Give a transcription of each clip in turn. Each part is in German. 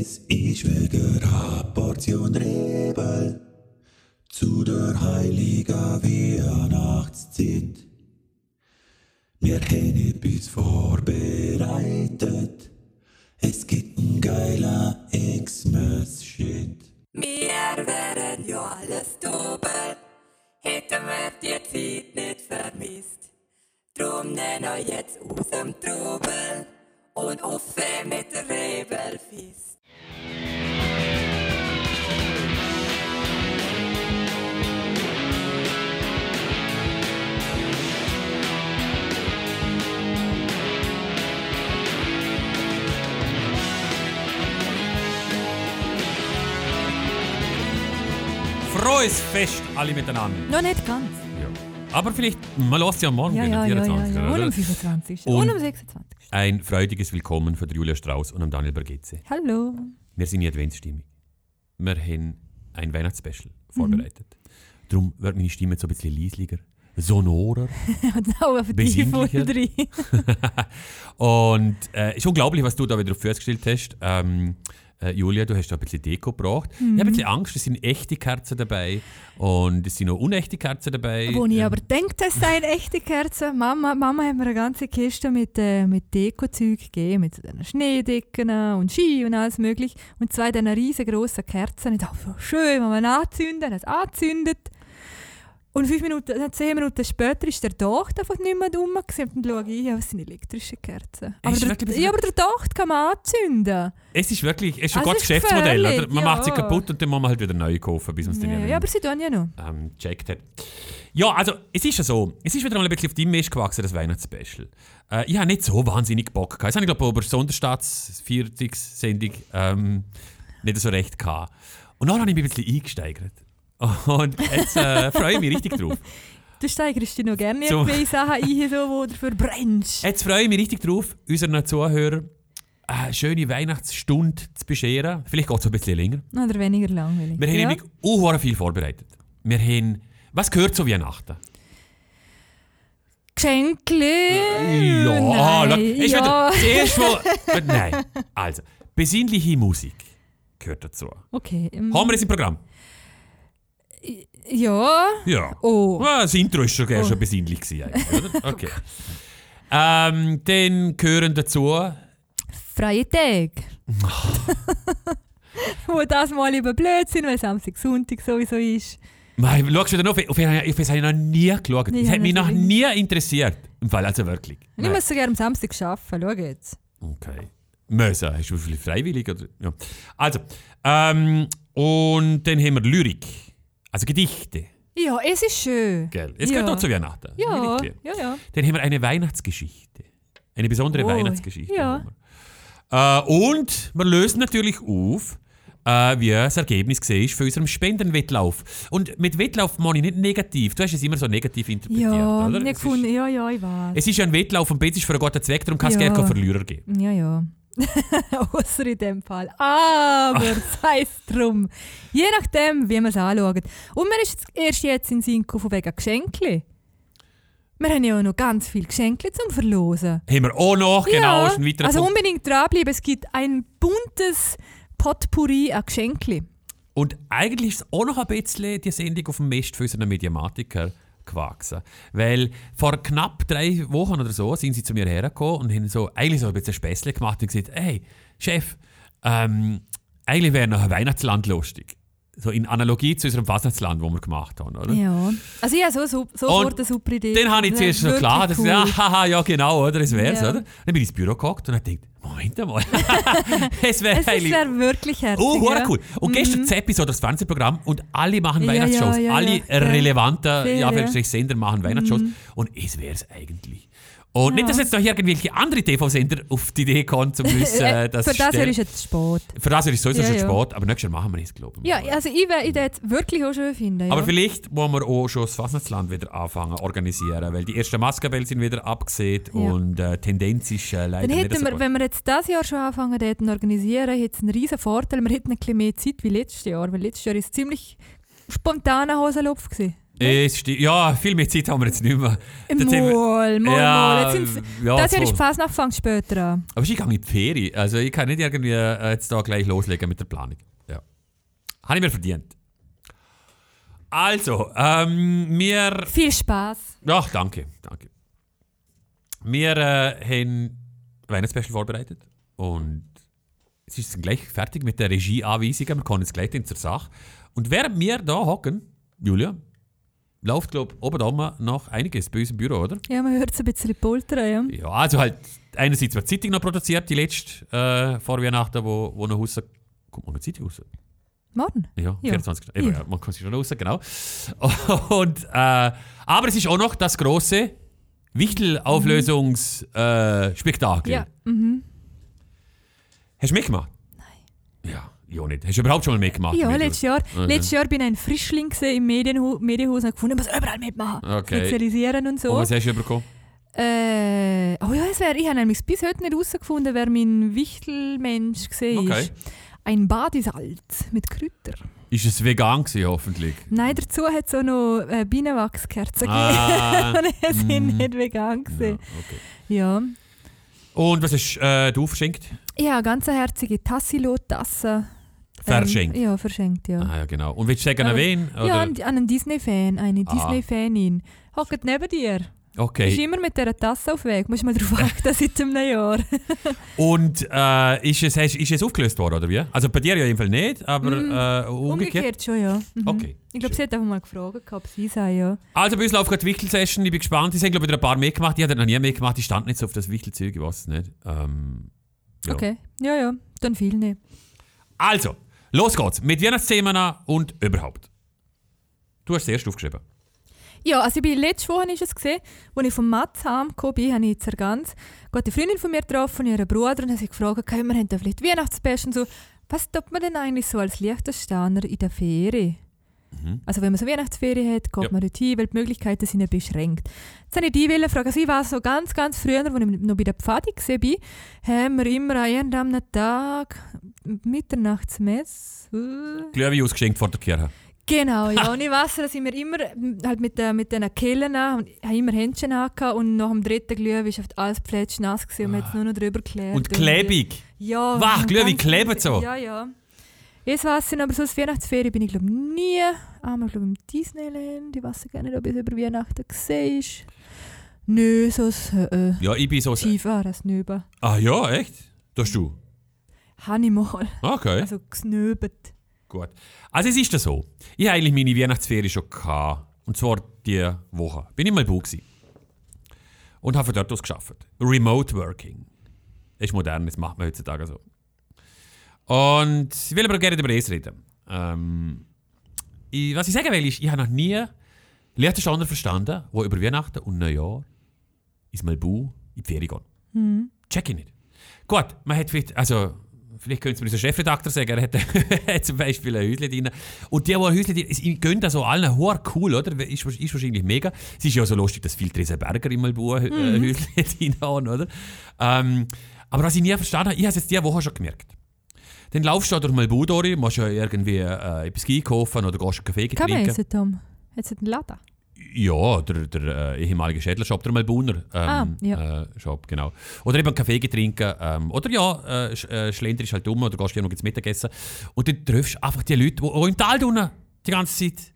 Es ist wegen einer Portion Rebel zu der heiligen Weihnachtszeit. Wir haben etwas vorbereitet. Es gibt einen geilen Xmas-Shit. Wir wären ja alles Double, hätten wir die Zeit nicht vermisst. Drum nehmen euch jetzt aus dem Trubel und offen mit der Rebelfist. Frohes Fest alle miteinander. Noch nicht ganz. Ja. Aber vielleicht, man lässt ja morgen, Ja, ja, am ja, ja, 24. ja. Und am 25. Und- Und, am 26. Ein freudiges Willkommen von der Julia Strauss und am Daniel Bergetze. Hallo. Wir sind in Adventsstimmung. Wir haben ein Weihnachtsspecial Mhm. vorbereitet. Darum wird meine Stimme jetzt so ein bisschen leisliger, sonorer. Besinnlicher. drin. Und äh, ist unglaublich, was du da wieder auf Füße gestellt hast. Ähm, äh, Julia, du hast da ein bisschen Deko gebracht. Ich habe ein bisschen Angst, es sind echte Kerzen dabei und es sind auch unechte Kerzen dabei. Wo ich Ähm, aber denke, das seien echte Kerzen. Mama, Mama hat mir eine ganze Kiste mit, äh, mit Deko-Zeug gegeben, mit so Schneedecken und Ski und alles mögliche. Und zwei dieser riesengroßen Kerzen. Ich dachte, so schön, wenn man anzünden, hat es angezündet. Und fünf Minuten, äh, zehn Minuten später ist der Docht einfach nicht mehr rum. gewesen. Und dann schaue ich, ja, was sind elektrische Kerzen. Aber der, wirklich- ja, aber der Docht kann man anzünden. Es ist wirklich, es ist ein Also gutes es ist Geschäftsmodell. Oder? Man macht sie ja. kaputt und dann muss man halt wieder neu kaufen, bis man es dann Ja, irgendwie ja, aber sie tun ja noch. ähm, gecheckt hat. Ja, also es ist ja so, es ist wieder mal ein bisschen auf deinem Mist gewachsen, das Weihnachtsspecial. Äh, ich habe nicht so wahnsinnig Bock gehabt. Das habe ich glaube über Sonderstaats 40 Sendung ähm, nicht so recht gehabt. Und dann habe ich mich ein bisschen eingesteigert. Und jetzt äh, freue ich mich richtig drauf. Du steigerst dich noch gerne So. so. Sachen ein, so, wo du dafür brennst. Jetzt freue ich mich richtig drauf, unseren Zuhörern eine schöne Weihnachtsstunde zu bescheren. Vielleicht geht es ein bisschen länger. Oder weniger langweilig. Wir haben ja. nämlich auch viel vorbereitet. Wir haben, was gehört zu Weihnachten? Geschenkli? Ja, ah, Nein, ist ja. wieder das erste Mal. Nein, also, besinnliche Musik gehört dazu. Okay. ähm, Haben wir das im Programm? Ja. Ja. Oh. Ah, das Intro ist schon, oh. schon besinnlich gewesen, oder? Okay. ähm, dann gehören dazu Freie Tage. Wo das mal über Blödsinn, weil Samstag, Sonntag sowieso ist. Mei, Schaust du wieder noch, auf, auf, auf das habe ich noch nie geschaut. Das hat mich noch nie interessiert. Im Fall, also wirklich. Ich muss so gerne am Samstag arbeiten. Schau jetzt. Okay. Müssen. Hast du vielleicht freiwillig? Oder? Ja. Also, ähm, und dann haben wir Lyrik. Also Gedichte. Ja, es ist schön. Gell? Es ja. gehört auch zu Weihnachten. Ja, ja, ja. Dann haben wir eine Weihnachtsgeschichte. Eine besondere Oh, Weihnachtsgeschichte. ja. Äh, und wir lösen natürlich auf, äh, wie das Ergebnis war von unserem Spendenwettlauf. Und mit Wettlauf meine ich nicht negativ. Du hast es immer so negativ interpretiert, Ja, oder? ich Es gefunden, ist, ja, ja, ich weiß. es ist ja ein Wettlauf und Betz ist für einen guten Zweck, darum kann es Ja. gerne keinen Verlierer geben. Ja, ja. Außer in dem Fall. Aber es heisst drum. Je nachdem, wie man es anschaut. Und mir ist jetzt erst jetzt in gekommen, von wegen Geschenkli. Wir haben ja auch noch ganz viele Geschenke zum Verlosen. Haben wir auch noch, genau, ist ein weiterer also Punkt. unbedingt dranbleiben. Es gibt ein buntes Potpourri an Geschenke. Und eigentlich ist es auch noch ein bisschen die Sendung auf dem Mist für unseren Mediamatiker gewachsen. Weil vor knapp drei Wochen oder so sind sie zu mir hergekommen und haben so, eigentlich so ein bisschen Späßle gemacht und gesagt, hey, Chef, ähm, eigentlich wäre noch ein Weihnachtsland lustig. So in Analogie zu unserem Weihnachtsland, das wir gemacht haben, oder? Ja. Also ich habe so, so, sofort eine super Idee. Den habe ich zuerst wirklich klar, dass cool. ja, haha, ja genau, oder? Das wär's, Ja. oder? Dann bin ich ins Büro gehockt und habe gedacht, Moment einmal, es wäre Es ist wäre wirklich herzig. Oh, ja. cool. Und gestern das Episode, das Fernsehprogramm, und alle machen Weihnachtsshows. ja, ja, alle relevanten ja, Sender machen Weihnachtsshows. Und es wäre es eigentlich. Und nicht, dass jetzt noch irgendwelche andere TV-Sender auf die Idee kommen, zum wissen, Äh, dass Für das ist jetzt spät. Für das ist es sowieso Ja, schon ja. spät, aber nächstes Jahr machen wir es, glaube ich. Ja, also ich werde ich jetzt wirklich auch schön finden. Ja. Aber vielleicht wollen wir auch schon das Fasnachtsland wieder anfangen zu organisieren, weil die ersten Maskenbälle sind wieder abgesehen Ja. und äh, Tendenz ist äh, leider Dann nicht hätten so wir, gut. wenn wir jetzt dieses Jahr schon anfangen hätten zu organisieren, hätte es einen riesen Vorteil. Wir hätten ein bisschen mehr Zeit wie letztes Jahr, weil letztes Jahr ist es ziemlich spontaner Hosenlupf gewesen. Sti- ja, viel mehr Zeit haben wir jetzt nicht mehr. Wir- Mal, mal, Ja, mal. Ja, das Jahr ist Fasnacht fängt später an. Aber ich gehe in die Ferien. Also ich kann nicht irgendwie äh, jetzt da gleich loslegen mit der Planung. Ja. Habe ich mir verdient. Also, ähm, wir... Viel Spaß. Ach, danke, danke. Wir äh, haben Weihnachtsspecial vorbereitet und es ist gleich fertig mit der Regieanweisungen. Wir kommen jetzt gleich in zur Sache. Und während wir da hocken, Julia, läuft, glaube ich, oben oben noch einiges bei uns im Büro, oder? Ja, man hört es ein bisschen poltern, ja. Ja, also halt, einerseits wird die Zeitung noch produziert, die letzte äh, vor Weihnachten, wo, wo noch raus... Kommt morgen die Zeitung raus? Morgen? Ja, Ja. 24. Eben, Ja. ja. man kann sich schon raus, genau. Und, äh, aber es ist auch noch das große Wichtel-Auflösungsspektakel. Äh, Spektakel. Ja. Mhm. Hast du mitgemacht? Nein. Ja, auch nicht. Hast du überhaupt schon mal mitgemacht? Ja, letztes Jahr, Okay. letztes Jahr bin ich ein Frischling im Medienhu Medienhaus und gefunden, ich muss überall mitmachen. Okay. Spezialisieren und so. Und was hast du bekommen? Äh, oh ja, es wär, ich habe nämlich bis heute nicht herausgefunden, wer mein Wichtelmensch war. Okay. Ein Badesalz mit Kräuter. Ist es vegan gewesen, hoffentlich? Nein, dazu hat es auch noch äh, Bienenwachskerzen Ah, gegeben. Und sie sind mm. nicht vegan. ja, okay. Ja. Und was hast äh, du verschenkt? Ja, ganz eine herzige Tassilo-Tasse. Verschenkt? Ähm, ja, verschenkt, ja. Ah, ja, genau. Und willst du sagen, an Aber- wen? Ja, Oder? an, an einen Disney-Fan, eine Ah. Disney-Fanin. Hockt neben dir. Ist okay. immer mit dieser Tasse auf Weg. Musst mal darauf achten, seit einem Jahr. Und äh, ist, es, ist es aufgelöst worden, oder wie? Also bei dir ja jedenfalls nicht, aber Mm, äh, umgekehrt? Umgekehrt schon, ja. Mhm. Okay. Ich glaube, sie hat einfach mal gefragt, ob sie sei, ja. Also bei uns läuft gerade die Wichtel-Session, ich bin gespannt. Ich habe glaube ich wieder ein paar mitgemacht, ich habe noch nie mitgemacht, ich stand nicht so auf das Wichtelzeug, ich weiß es nicht. Ähm, ja. Okay. Ja, ja. Dann viel nicht. Also, los geht's mit Weihnachtsthemen und überhaupt. Du hast es erst aufgeschrieben. Ja, also ich bin letzte Woche ist es gesehen, als ich vom Matz heimgekommen bin, habe ich in Zerganz eine Freundin von mir getroffen, ihren Bruder, und habe sie gefragt, können wir vielleicht Weihnachtsbest und so. Was tut man denn eigentlich so als Liechtensteiner in der Ferien? Mhm. Also wenn man so Weihnachtsferien hat, geht Ja. man dorthin, weil die Möglichkeiten sind ja beschränkt. Jetzt habe ich die wollen fragen, also ich war so ganz, ganz früher, als ich noch bei der Pfadi war, haben wir immer an irgendeinem Tag Mitternachtsmess. äh, Glühwein ausgeschenkt vor der Kirche. Genau, ja. Und ich weiss, dass ich mir immer halt mit, den- mit diesen Kehlen an, und ich habe immer Händchen angehabt und nach dem dritten Glühwein war alles plätsch nass gewesen und man hat es nur noch drüber geklärt. Und klebig. Ja. Wach, und Glühwein klebt so. Ja, ja. Jetzt weiss ich aber so, als Weihnachtsferien bin ich glaube nie. Einmal glaube im Disneyland. Ich weiß gar nicht, ob ich es über Weihnachten gesehen. Nö, so ein äh, Ja, ich bin so... Skifahren, Snöber. Ah ja, echt? Das hast du? Habe ich mal. Okay, Also gesnöbert. gut. Also es ist das so. Ich habe eigentlich meine Weihnachtsferien schon gehabt. Und zwar die Woche. Bin ich mal Bau gewesen. Und habe von dort aus geschafft. Remote Working. Das ist modern, das macht man heutzutage so. Und ich will aber gerne über das reden. Ähm, ich, was ich sagen will, ist, ich habe noch nie Liechtensteiner verstanden, der über Weihnachten und Neujahr ins Malbu in die Ferien gehen. Mhm. Check ich nicht. Gut, man hat vielleicht, also, vielleicht könnte es mir unser Chefredakteur sagen, er hat, hat zum Beispiel ein Häuschen drin. Und die, die ein Häuschen drin haben, gehen da so allen hoher cool, oder? Ist, ist wahrscheinlich mega. Es ist ja so lustig, dass viele Tresenberger im Malbu ein Mhm. Häuschen drin haben, oder? Ähm, aber was ich nie verstanden habe, ich habe es jetzt diese Woche schon gemerkt. Dann laufst du da durch Malbu durch, musst ja irgendwie äh, etwas einkaufen oder gehst einen Kaffee Kann man trinken. Tom? Hat es einen Laden? Ja, der, der äh, ehemalige Schädlershop, der Melbuner ähm, Ah, ja. äh, Shop, genau. Oder eben einen Kaffee trinken. Ähm, oder ja, äh, sch, äh, schlenderisch halt um oder gehst irgendwo ins Mittagessen. Und dann triffst du einfach die Leute, die auch im Tal unten die ganze Zeit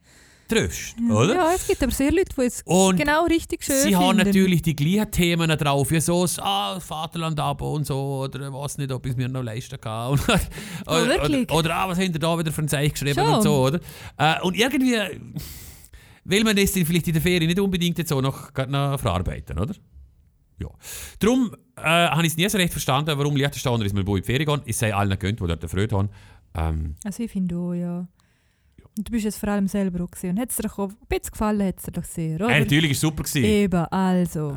triffst, oder? Ja, es gibt aber sehr Leute, die es Und genau richtig schön Sie finden. haben natürlich die gleichen Themen drauf, wie so das ah, Vaterland ab und so, oder was nicht, ob ich es mir noch leisten kann. Oder, oder, wirklich? oder ah, was haben da wieder für ein Zeichen geschrieben Schon. und so, oder? Äh, und irgendwie will man das vielleicht in der Ferien nicht unbedingt jetzt so noch, noch verarbeiten, oder? Ja. Darum äh, habe ich es nie so recht verstanden, warum Liechtensteiner ist mal in die Ferien gehen. Ich sei allen gönnt, die dort Freude haben. Ähm, Also ich finde auch, ja. Und du bist jetzt vor allem selber auch gesehen. Und hat es dir doch auch ein bisschen gefallen, hat es dir doch sehr, oder? äh, natürlich war es super. Gewesen. Eben, also.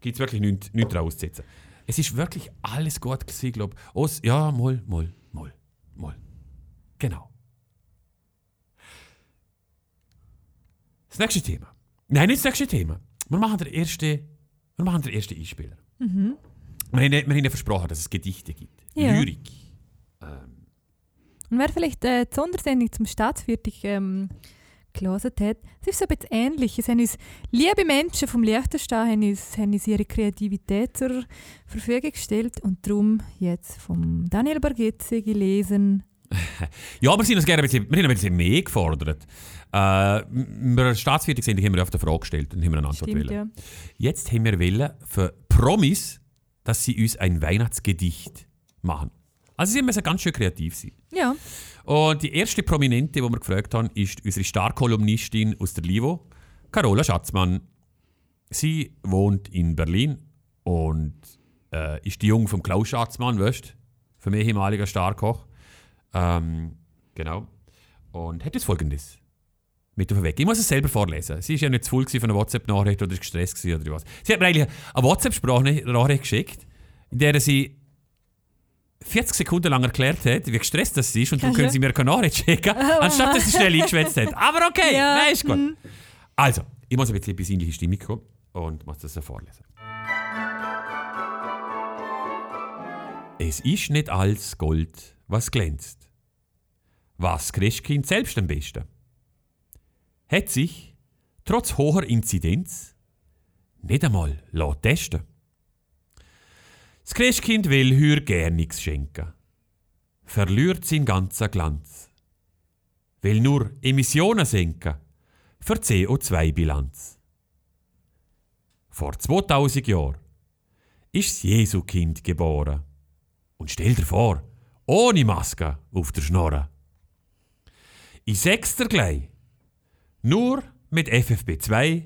gibt es wirklich nichts, nichts dran auszusetzen. Es ist wirklich alles gut gewesen, glaube ich. Ja, mal, mal, mal, mal. Genau. Das nächste Thema. Nein, nicht das nächste Thema. Wir machen den ersten, wir machen den ersten Einspieler. Mhm. Wir, haben, wir haben ja versprochen, dass es Gedichte gibt. Ja. Lyrik. Ähm, Und wäre vielleicht äh, die Sondersendung zum Staatsviertel ähm, gelesen hat. Es ist so ein bisschen ähnlich. Es haben uns liebe Menschen vom Liechtenstein haben uns, haben uns ihre Kreativität zur Verfügung gestellt und darum jetzt vom Daniel Bargezzi gelesen. Ja, aber wir sind uns gerne ein bisschen, wir haben ein bisschen mehr gefordert. Äh, bei der Staatsviertel haben wir auf die Frage gestellt und haben eine Antwort Stimmt, ja. Jetzt haben wir wollen für Promis, dass sie uns ein Weihnachtsgedicht machen. Also sie müssen ganz schön kreativ sein. Ja, Und die erste Prominente, die wir gefragt haben, ist unsere Starkolumnistin aus der Livo, Carola Schatzmann. Sie wohnt in Berlin und äh, ist die Junge vom Klaus Schatzmann, weißt du? Vom ehemaliger Starkoch. Ähm, genau. Und hat jetzt folgendes. Mit auf den Weg. Ich muss es selber vorlesen. Sie ist ja nicht zu voll von einer WhatsApp-Nachricht oder gestresst oder was. Sie hat mir eigentlich eine WhatsApp-Sprachnachricht geschickt, in der sie 40 Sekunden lang erklärt hat, wie gestresst das ist und Kannst können sie mir keine Nachricht schicken, anstatt dass sie schnell eingeschwätzt hat. Aber okay, Ja, nein, ist gut. mm. Also, ich muss ein bisschen in besinnliche Stimmung kommen und muss das so vorlesen. Es ist nicht alles Gold, was glänzt. Was Christkind selbst am besten? Hat sich, trotz hoher Inzidenz, nicht einmal lassen testen. Das Christkind will heuer gern nichts schenken. Verliert sein ganzer Glanz. Will nur Emissionen senken für die CO2-Bilanz. Vor 2000 Jahren ist das Jesu-Kind geboren. Und stell dir vor, ohne Maske auf der Schnorre. Sag's dir gleich. Nur mit FFP2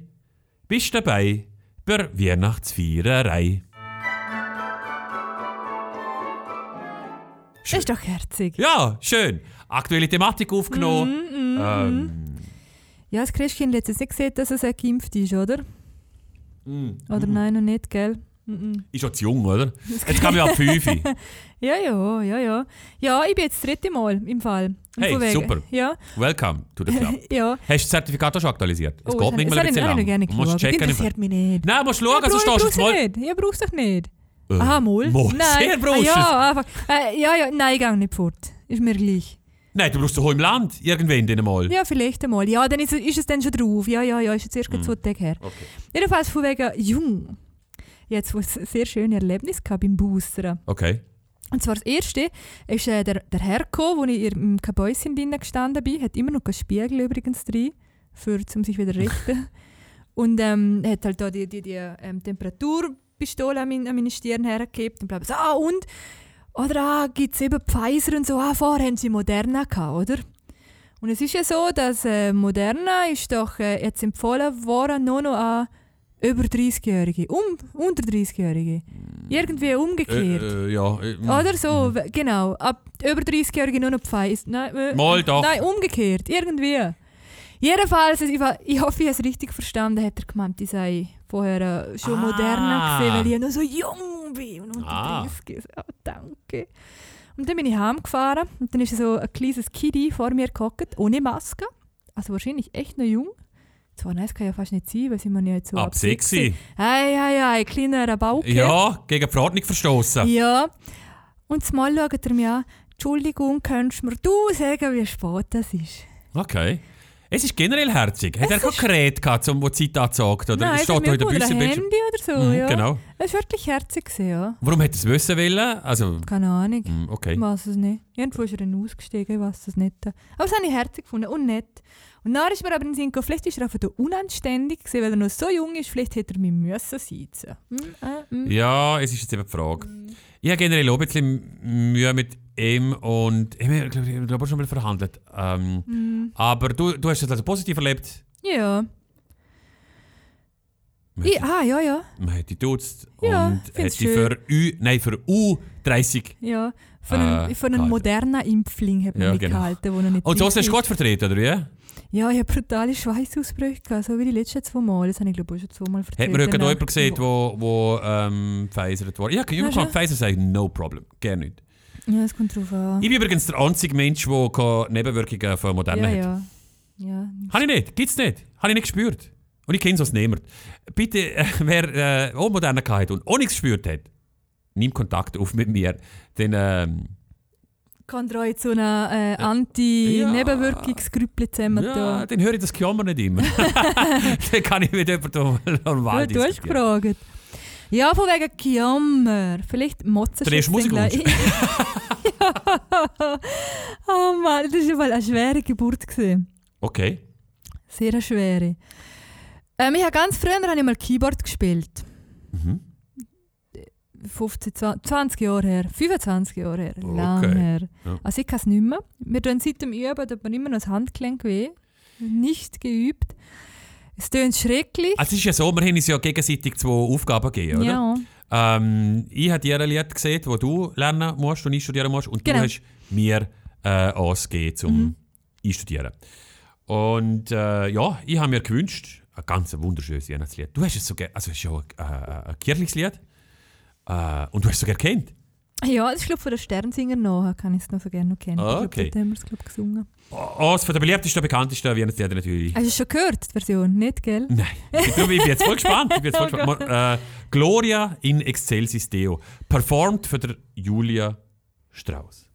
bist du dabei bei Weihnachtsfeierei. Das ist doch herzig. Ja, schön. Aktuelle Thematik aufgenommen. Mhm, ähm, Ja, das Christkind hat jetzt nicht gesehen, dass er geimpft ist, oder? mm, Oder nein, noch nicht, gell? Ist schon zu jung, oder? Jetzt kann man ab 5. Ja, ja, ja, ja. Ja, ich bin jetzt das dritte Mal im Fall. Hey, von wegen- super. Ja, Welcome to the club. ja. Hast du das Zertifikat auch schon aktualisiert? Es Oh, geht das manchmal habe ein ich- bisschen das lang. ich gerne Du musst checken. interessiert mich nicht. Nein, musst schauen, Ja, sonst stehst du brauch's mal. nicht. Ja, brauchst du doch nicht. Äh, Aha, mal? mal. Nein. Sehr ah, ja, einfach. Äh, ja, ja, nein, ich gehe nicht fort. Ist mir gleich. Nein, du brauchst doch im Land. Irgendwann dann mal. Ja, vielleicht einmal. Ja, dann ist, ist es dann schon drauf. Ja, ja, ja, ist jetzt erst mm. zwei Tage her. Okay. Jedenfalls von wegen jung. Jetzt, wo es ein sehr schönes Erlebnis gehabt beim Boostern. okay. Und zwar das erste ist äh, der, der Herr gekommen, wo ich im Kabäuschen drinnen gestanden bin, hat immer noch einen Spiegel übrigens drin, für, um sich wieder zu richten. Und ähm, hat halt da die, die, die ähm, Temperaturpistole mein, an meine Stirn hergegeben und bla. So, Ah, und? Oder ah, gibt es eben Pfizer und so. Ah, vorher haben sie Moderna gehabt, oder? Und es ist ja so, dass äh, Moderna ist doch äh, jetzt empfohlen worden, nur noch an über 30-Jährige, um, unter 30-Jährige. Irgendwie umgekehrt. Äh, äh, ja. Äh, Oder so, w- genau. Ab über 30-Jährige nur noch Pfizer. Nein, äh, Mal doch. nein, umgekehrt. Irgendwie. Jedenfalls, ich, ich hoffe, ich habe es richtig verstanden, hat er gemeint, ich sei vorher äh, schon Ah. moderner gewesen, weil ich noch so jung bin und unter Ah. 30 ist. Oh, danke. Und dann bin ich heimgefahren und dann ist so ein kleines Kiddy vor mir gehockt, ohne Maske. Also wahrscheinlich echt noch jung. Zwar nein, das kann ja fast nicht sein, weil sie man ja jetzt so Ab sexy. Hey, hey, hey, kleiner Bauke. Ja, gegen die Verordnung verstoßen. Ja. Und zumal schaut er mir an, Entschuldigung, könntest du mir du sagen, wie spät das ist? Okay. Es ist generell herzig. Hat er kein Gerät gehabt, um wo die Zeit angezeigt? Oder Nein, es es steht da in der Büsse Handy oder so, Mhm, ja. Genau. Es war wirklich herzig, ja. Warum hätte es wissen wollen? Also, Keine Ahnung. mm, okay. Ich weiß es nicht. Irgendwo ist er dann ausgestiegen, ich weiß es nicht. Aber das habe ich herzig gefunden und nett. Und dann ist mir aber in den Sinn gekommen, vielleicht ist er einfach unanständig gewesen, weil er noch so jung ist, vielleicht hätte er mich müssen sitzen. Hm, äh, hm. Ja, es ist jetzt eben die Frage. Ich habe generell auch ein bisschen Mühe mit ihm und ich habe glaub, ich glaube schon mal verhandelt. Ähm, Hm. Aber du, du hast es also positiv erlebt. Ja. Ich, hat, ah, ja, ja. man hat dich duzt Ja, und hat dich für, Ü, nein, für U30. ja. Äh, einem, von einem gehalten. modernen Impfling hat man Ja, mich genau. gehalten, wo noch nicht Und so hast du gut vertreten, oder wie? Ja, ich habe brutale Schweißausbrüche gehabt, so wie die letzten zwei Mal. Das habe ich glaube ich schon zweimal Hat erzählt. man heute jemanden gesehen, wo, wo ähm, Pfizer wurde? Ja, ich Ja, schon. Pfizer sagen, no problem, gerne nicht. Ja, es kommt drauf an. Ich bin übrigens der einzige Mensch, der keine Nebenwirkungen von Moderna ja, hat. ja. ja. Habe ich nicht, gibt's nicht. Habe ich nicht gespürt. Und ich kenne sonst niemand. Bitte, äh, wer äh, auch Moderna gehabt hat und auch nichts gespürt hat, nimm Kontakt auf mit mir. Dann ähm, kann euch zu einer äh, Anti-Nebenwirkungsgrüppel zusammen Ja, dann höre ich das Gejammer nicht immer. dann kann ich mit jemandem normal Du, du hast gefragt. Ja, von wegen Jammer. Vielleicht motzen Der erste Musikwunsch. oh Mann, das war mal eine schwere Geburt. Gewesen. Okay. Sehr eine schwere. Ähm, ich habe ganz früher habe ich mal Keyboard gespielt. Mhm. 15, 20, 20 Jahre her. 25 Jahre her. Lang Okay. her. Ja. Also ich kann es nicht mehr. Wir tun seit dem Üben, tut man immer noch das Handgelenk weh. Nicht geübt. Es tönt schrecklich. Also es ist ja so, wir haben uns ja gegenseitig zwei Aufgaben gegeben, oder? ja. Ähm, ich habe dir ein Lied gesehen, das du lernen musst und einstudieren musst. Und Genau. du hast mir äh, ausgegeben zum Mhm. Einstudieren. Und äh, ja, ich habe mir gewünscht, ein ganz wunderschönes Weihnachtslied. Du hast es so gerne, also es ist ja äh, ein kirchliches Lied. Äh, und du hast es sogar kennt. Ja, das ist glaube von den Sternsinger nachher, kann ich es noch so gerne noch kennen. Ah, Ich okay. glaube, dort haben wir es glaub, gesungen. Eines von der beliebtesten, bekanntesten Weihnachtslieder natürlich. Hast du schon gehört, die Version? Nicht, gell? Nein, ich, bin- jetzt voll gespannt. Ich bin jetzt voll Oh gespannt. Mo- Äh, Gloria in Excelsis Deo. Performt von der Julia Strauss.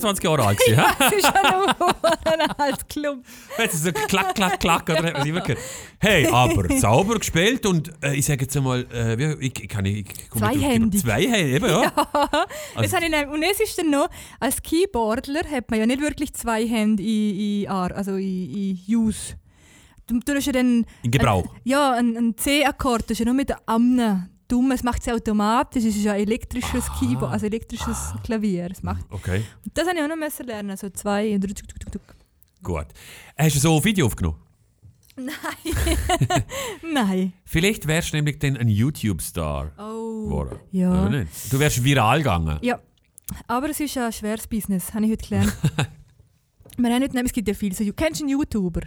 25 Jahre alt. gewesen, hä? Das ist ja noch ein alter Club. Jetzt ist so klack, klack, klack, oder es immer. Hey, aber sauber gespielt und äh, ich sage jetzt einmal, äh, ich, ich kann nicht... Ich komme Zweihändig. Zweihändig, eben, ja. Das habe ich nicht- und es ist dann noch, als Keyboardler hat man ja nicht wirklich zwei Hände in, in, also in, in Use. Du, du hast ja dann... In Gebrauch. Ein, ja, ein, ein C-Akkord, das ist ja nur mit der Amne. Dumm, es macht es automatisch, es ist ja ein elektrisches Keyboard, also elektrisches Klavier. Es macht, Okay, und das habe ich auch noch müssen lernen, also zwei und tuk, tuk, tuk, tuk. gut. Hast du so ein Video aufgenommen? Nein. Vielleicht wärst du nämlich dann ein YouTube-Star Oh. geworden. Ja. Nicht? Du wärst viral gegangen. Ja, aber es ist ein schweres Business, habe ich heute gelernt. Wir haben heute, es gibt ja viel so, kennst du einen YouTuber?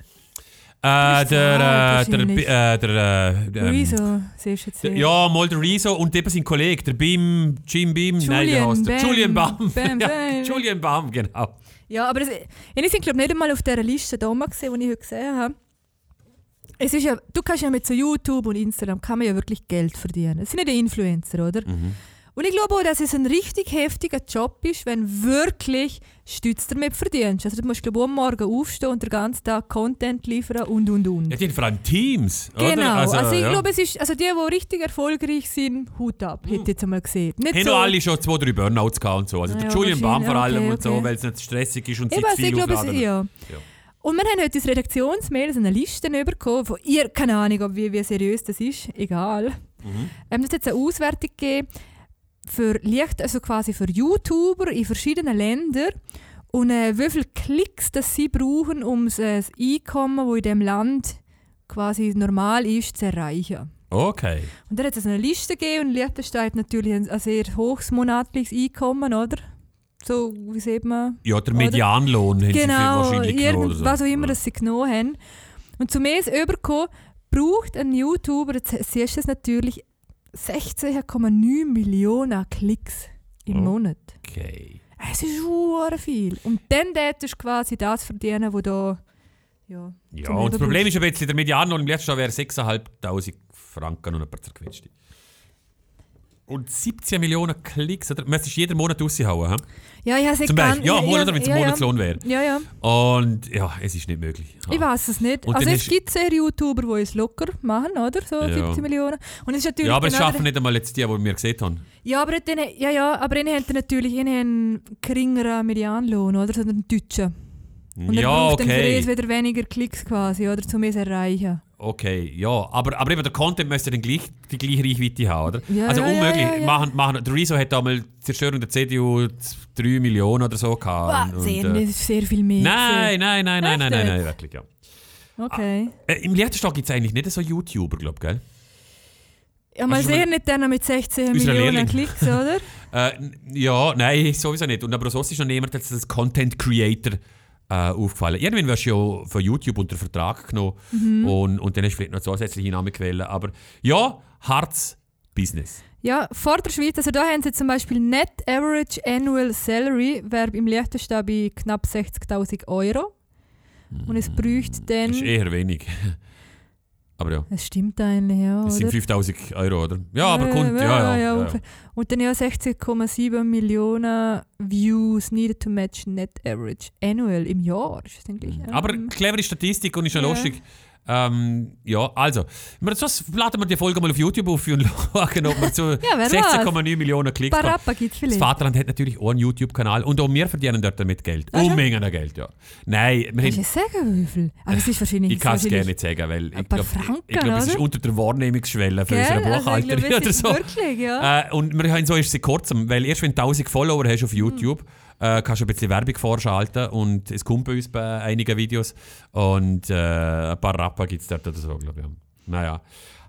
Äh, bist der, so alt, äh, der, äh, der, äh, ähm, Rezo, siehst du jetzt der, hier. ja, mal der Rezo und eben sein Kollege, der Bim, Jim Bim, nein, der Julian heißt der Bam. Julian Baum. Bam, ja, bam. Julian Baum, genau. Ja, aber es, ich sind glaube nicht einmal auf dieser Liste da gesehen, die ich heute gesehen habe. Es ist ja, du kannst ja mit so YouTube und Instagram kann man ja wirklich Geld verdienen. Es sind nicht die Influencer, oder? Mhm. Und ich glaube auch, dass es ein richtig heftiger Job ist, wenn wirklich Stütz damit verdienst. Also du musst glaube ich, am Morgen aufstehen und den ganzen Tag Content liefern und und und. Ja, die haben vor allem Teams, Genau, oder? also, ich ja. glaube, es ist, also die, die richtig erfolgreich sind, Hut ab, hätte ich jetzt einmal gesehen. Nicht haben so, noch alle schon zwei, drei Burnouts gehabt und so. Also Ah der ja, Julian Baum vor allem okay, und so, okay. weil es nicht stressig ist und Eben, sie zu also ich glaube, es, ja. Ja. Und wir haben heute das Redaktionsmail, so eine Liste bekommen, von ihr, keine Ahnung, wie, wie seriös das ist, egal. Mhm. Ähm, es hat jetzt eine Auswertung gegeben für Licht, also quasi für YouTuber in verschiedenen Ländern und äh, wie viele Klicks das sie brauchen, um das äh, das Einkommen, das in dem Land quasi normal ist, zu erreichen. Okay. Und dann hat es eine Liste gegeben und Liechtenstein hat natürlich ein, sehr hohes monatliches Einkommen, oder? So, wie sieht man? Ja, der Oder- Medianlohn haben sie Genau, wahrscheinlich genommen oder so. was auch immer ja. das sie genommen haben. Und zu mir ist übergekommen, braucht ein YouTuber, jetzt siehst du es natürlich, 16,9 Millionen Klicks im Oh. Monat. Okay. Es ist schon viel. Und dann hättest du quasi das verdienen, was da... Ja, Ja, und das Problem ist ein bisschen, der Medianlohn im letzten Jahr wäre 6'500 Franken und ein paar zerquetschte. Und 17 Millionen Klicks, oder? Müsstest du jeden Monat raushauen, hä? Ja, ich habe es nicht Zum Beispiel. Ja, Monat, wenn es ja, ein ja, Monatslohn wäre. Ja, ja. Und ja, es ist nicht möglich. Ich weiß es nicht. Und also es gibt sehr YouTuber, die es locker machen, oder? So Ja. 17 Millionen. Und es ist natürlich Ja, aber es genau schaffen nicht einmal jetzt die, die wir gesehen haben. Ja, aber dann, ja, ja, aber ihnen haben dann natürlich einen geringeren Medianlohn, oder? So einen deutschen. Und ja, braucht dann für okay. wieder weniger Klicks quasi, oder? Um es erreichen. Okay, ja. Aber, aber eben der Content müsste dann gleich die gleiche Reichweite haben, oder? Ja, also ja, unmöglich. ja. Machen, machen, der Rezo hat damals die Zerstörung der CDU 3 Millionen oder so gehabt. Wow, Und, sehr, äh, sehr viel mehr. nein, nein, nein, nein, nein, nein, nein, wirklich, ja. Okay. Äh, Im Liechtenstein gibt es eigentlich nicht so YouTuber, glaube ich, gell? Ja, mal Also, sehen, nicht der mit 16 Unser Millionen Lehrling. Klicks, oder? Äh, ja, nein, sowieso nicht. Und aber sonst ist noch niemand als als Content Creator äh, aufgefallen. Irgendwann wirst du ja von YouTube unter Vertrag genommen und, und dann hast du vielleicht noch zusätzliche Namenquellen. Aber ja, hartes Business. Ja, vor der Schweiz, also da haben sie zum Beispiel Net Average Annual Salary, wäre im Liechtenstein bei knapp 60'000 Euro. Und es bräuchte dann... Das ist eher wenig. Aber ja, Das stimmt eigentlich, ja, es sind oder? 5000 Euro, oder? Ja, aber Ja, kommt, ja, ja. ja, ja. Und dann ja 60,7 Millionen Views needed to match Net Average Annual im Jahr. Ist das gleich? Aber clevere Statistik und ist Ja. lustig. Ähm, ja, also, wir- sonst laden wir die Folge mal auf YouTube auf und schauen, ob wir zu wer 16,9 Millionen Klicks. Parappa gibt es Das vielleicht. Vaterland hat natürlich auch einen YouTube-Kanal und auch wir verdienen dort damit Geld. Ah? Unmengen an Geld, ja. Nein, wir Kannst haben, du sagen, wie viel? Aber es ist wahrscheinlich... ich kann es gerne nicht sagen, weil ich glaube, glaub, es ist unter der Wahrnehmungsschwelle für unsere Also Buchhalterin es oder so. Wirklich, ja. Äh, und wir haben so ist seit kurzem, weil erst wenn du 1000 Follower hast auf YouTube, äh, kannst du ein bisschen Werbung vorschalten und es kommt bei uns bei einigen Videos und äh, ein paar Rapper gibt es dort oder so, glaube ich. ja. Naja.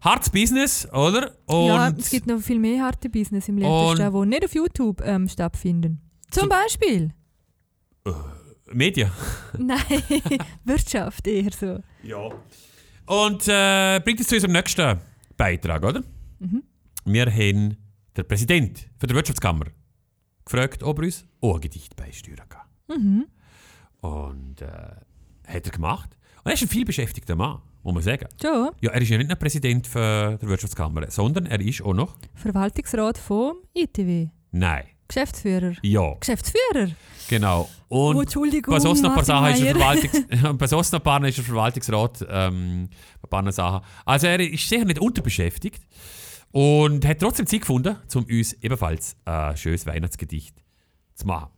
Hartes Business, oder? Und ja, es gibt noch viel mehr harte Business im Liechtenstein, die nicht auf YouTube ähm, stattfinden. Zum Zum- Beispiel. Medien. Nein, Wirtschaft eher so. Ja. Und äh, bringt uns zu unserem nächsten Beitrag, oder? Mhm. Wir haben den Präsident von der Wirtschaftskammer gefragt, ob er uns auch ein Gedicht beisteuern kann. Mhm. Und äh, hat er gemacht. Und er ist ein viel beschäftigter Mann, muss man sagen. Schon. Ja, er ist ja nicht nur Präsident der Wirtschaftskammer, sondern er ist auch noch. Verwaltungsrat vom ITW. Nein. Geschäftsführer. Ja, Geschäftsführer? genau. Und oh, Entschuldigung. bei sonst noch ein paar Sachen ist er. Verwaltungs bei sonst noch ein paar ist er Verwaltungsrat. Ähm, bei ein paar Sachen. Also er ist sicher nicht unterbeschäftigt und hat trotzdem Zeit gefunden, um uns ebenfalls ein schönes Weihnachtsgedicht zu machen.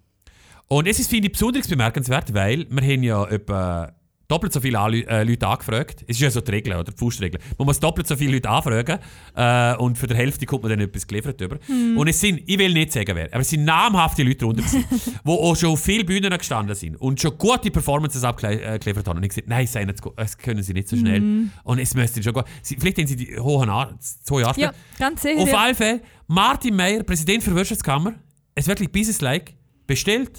Und es ist, finde ich, besonders bemerkenswert, weil wir haben ja etwa doppelt so viele Anlü- äh, Leute angefragt. Es ist ja so die Regel, oder? Die Faustregel. Man muss doppelt so viele Leute anfragen äh, und für die Hälfte kommt man dann etwas geliefert über. Und es sind, ich will nicht sagen wer, aber es sind namhafte Leute drunter, gewesen, die auch schon auf vielen Bühnen gestanden sind und schon gute Performances abgeliefert haben. Und ich gesagt, nein, sei nicht, das können sie nicht so schnell. Und es müsste schon gut. Sie, vielleicht haben sie die hohen Ar hohe Ansprüche. Ja, ganz sicher. Auf alle Fälle, Martin Meyer, Präsident der Wirtschaftskammer, es wirklich businesslike, bestellt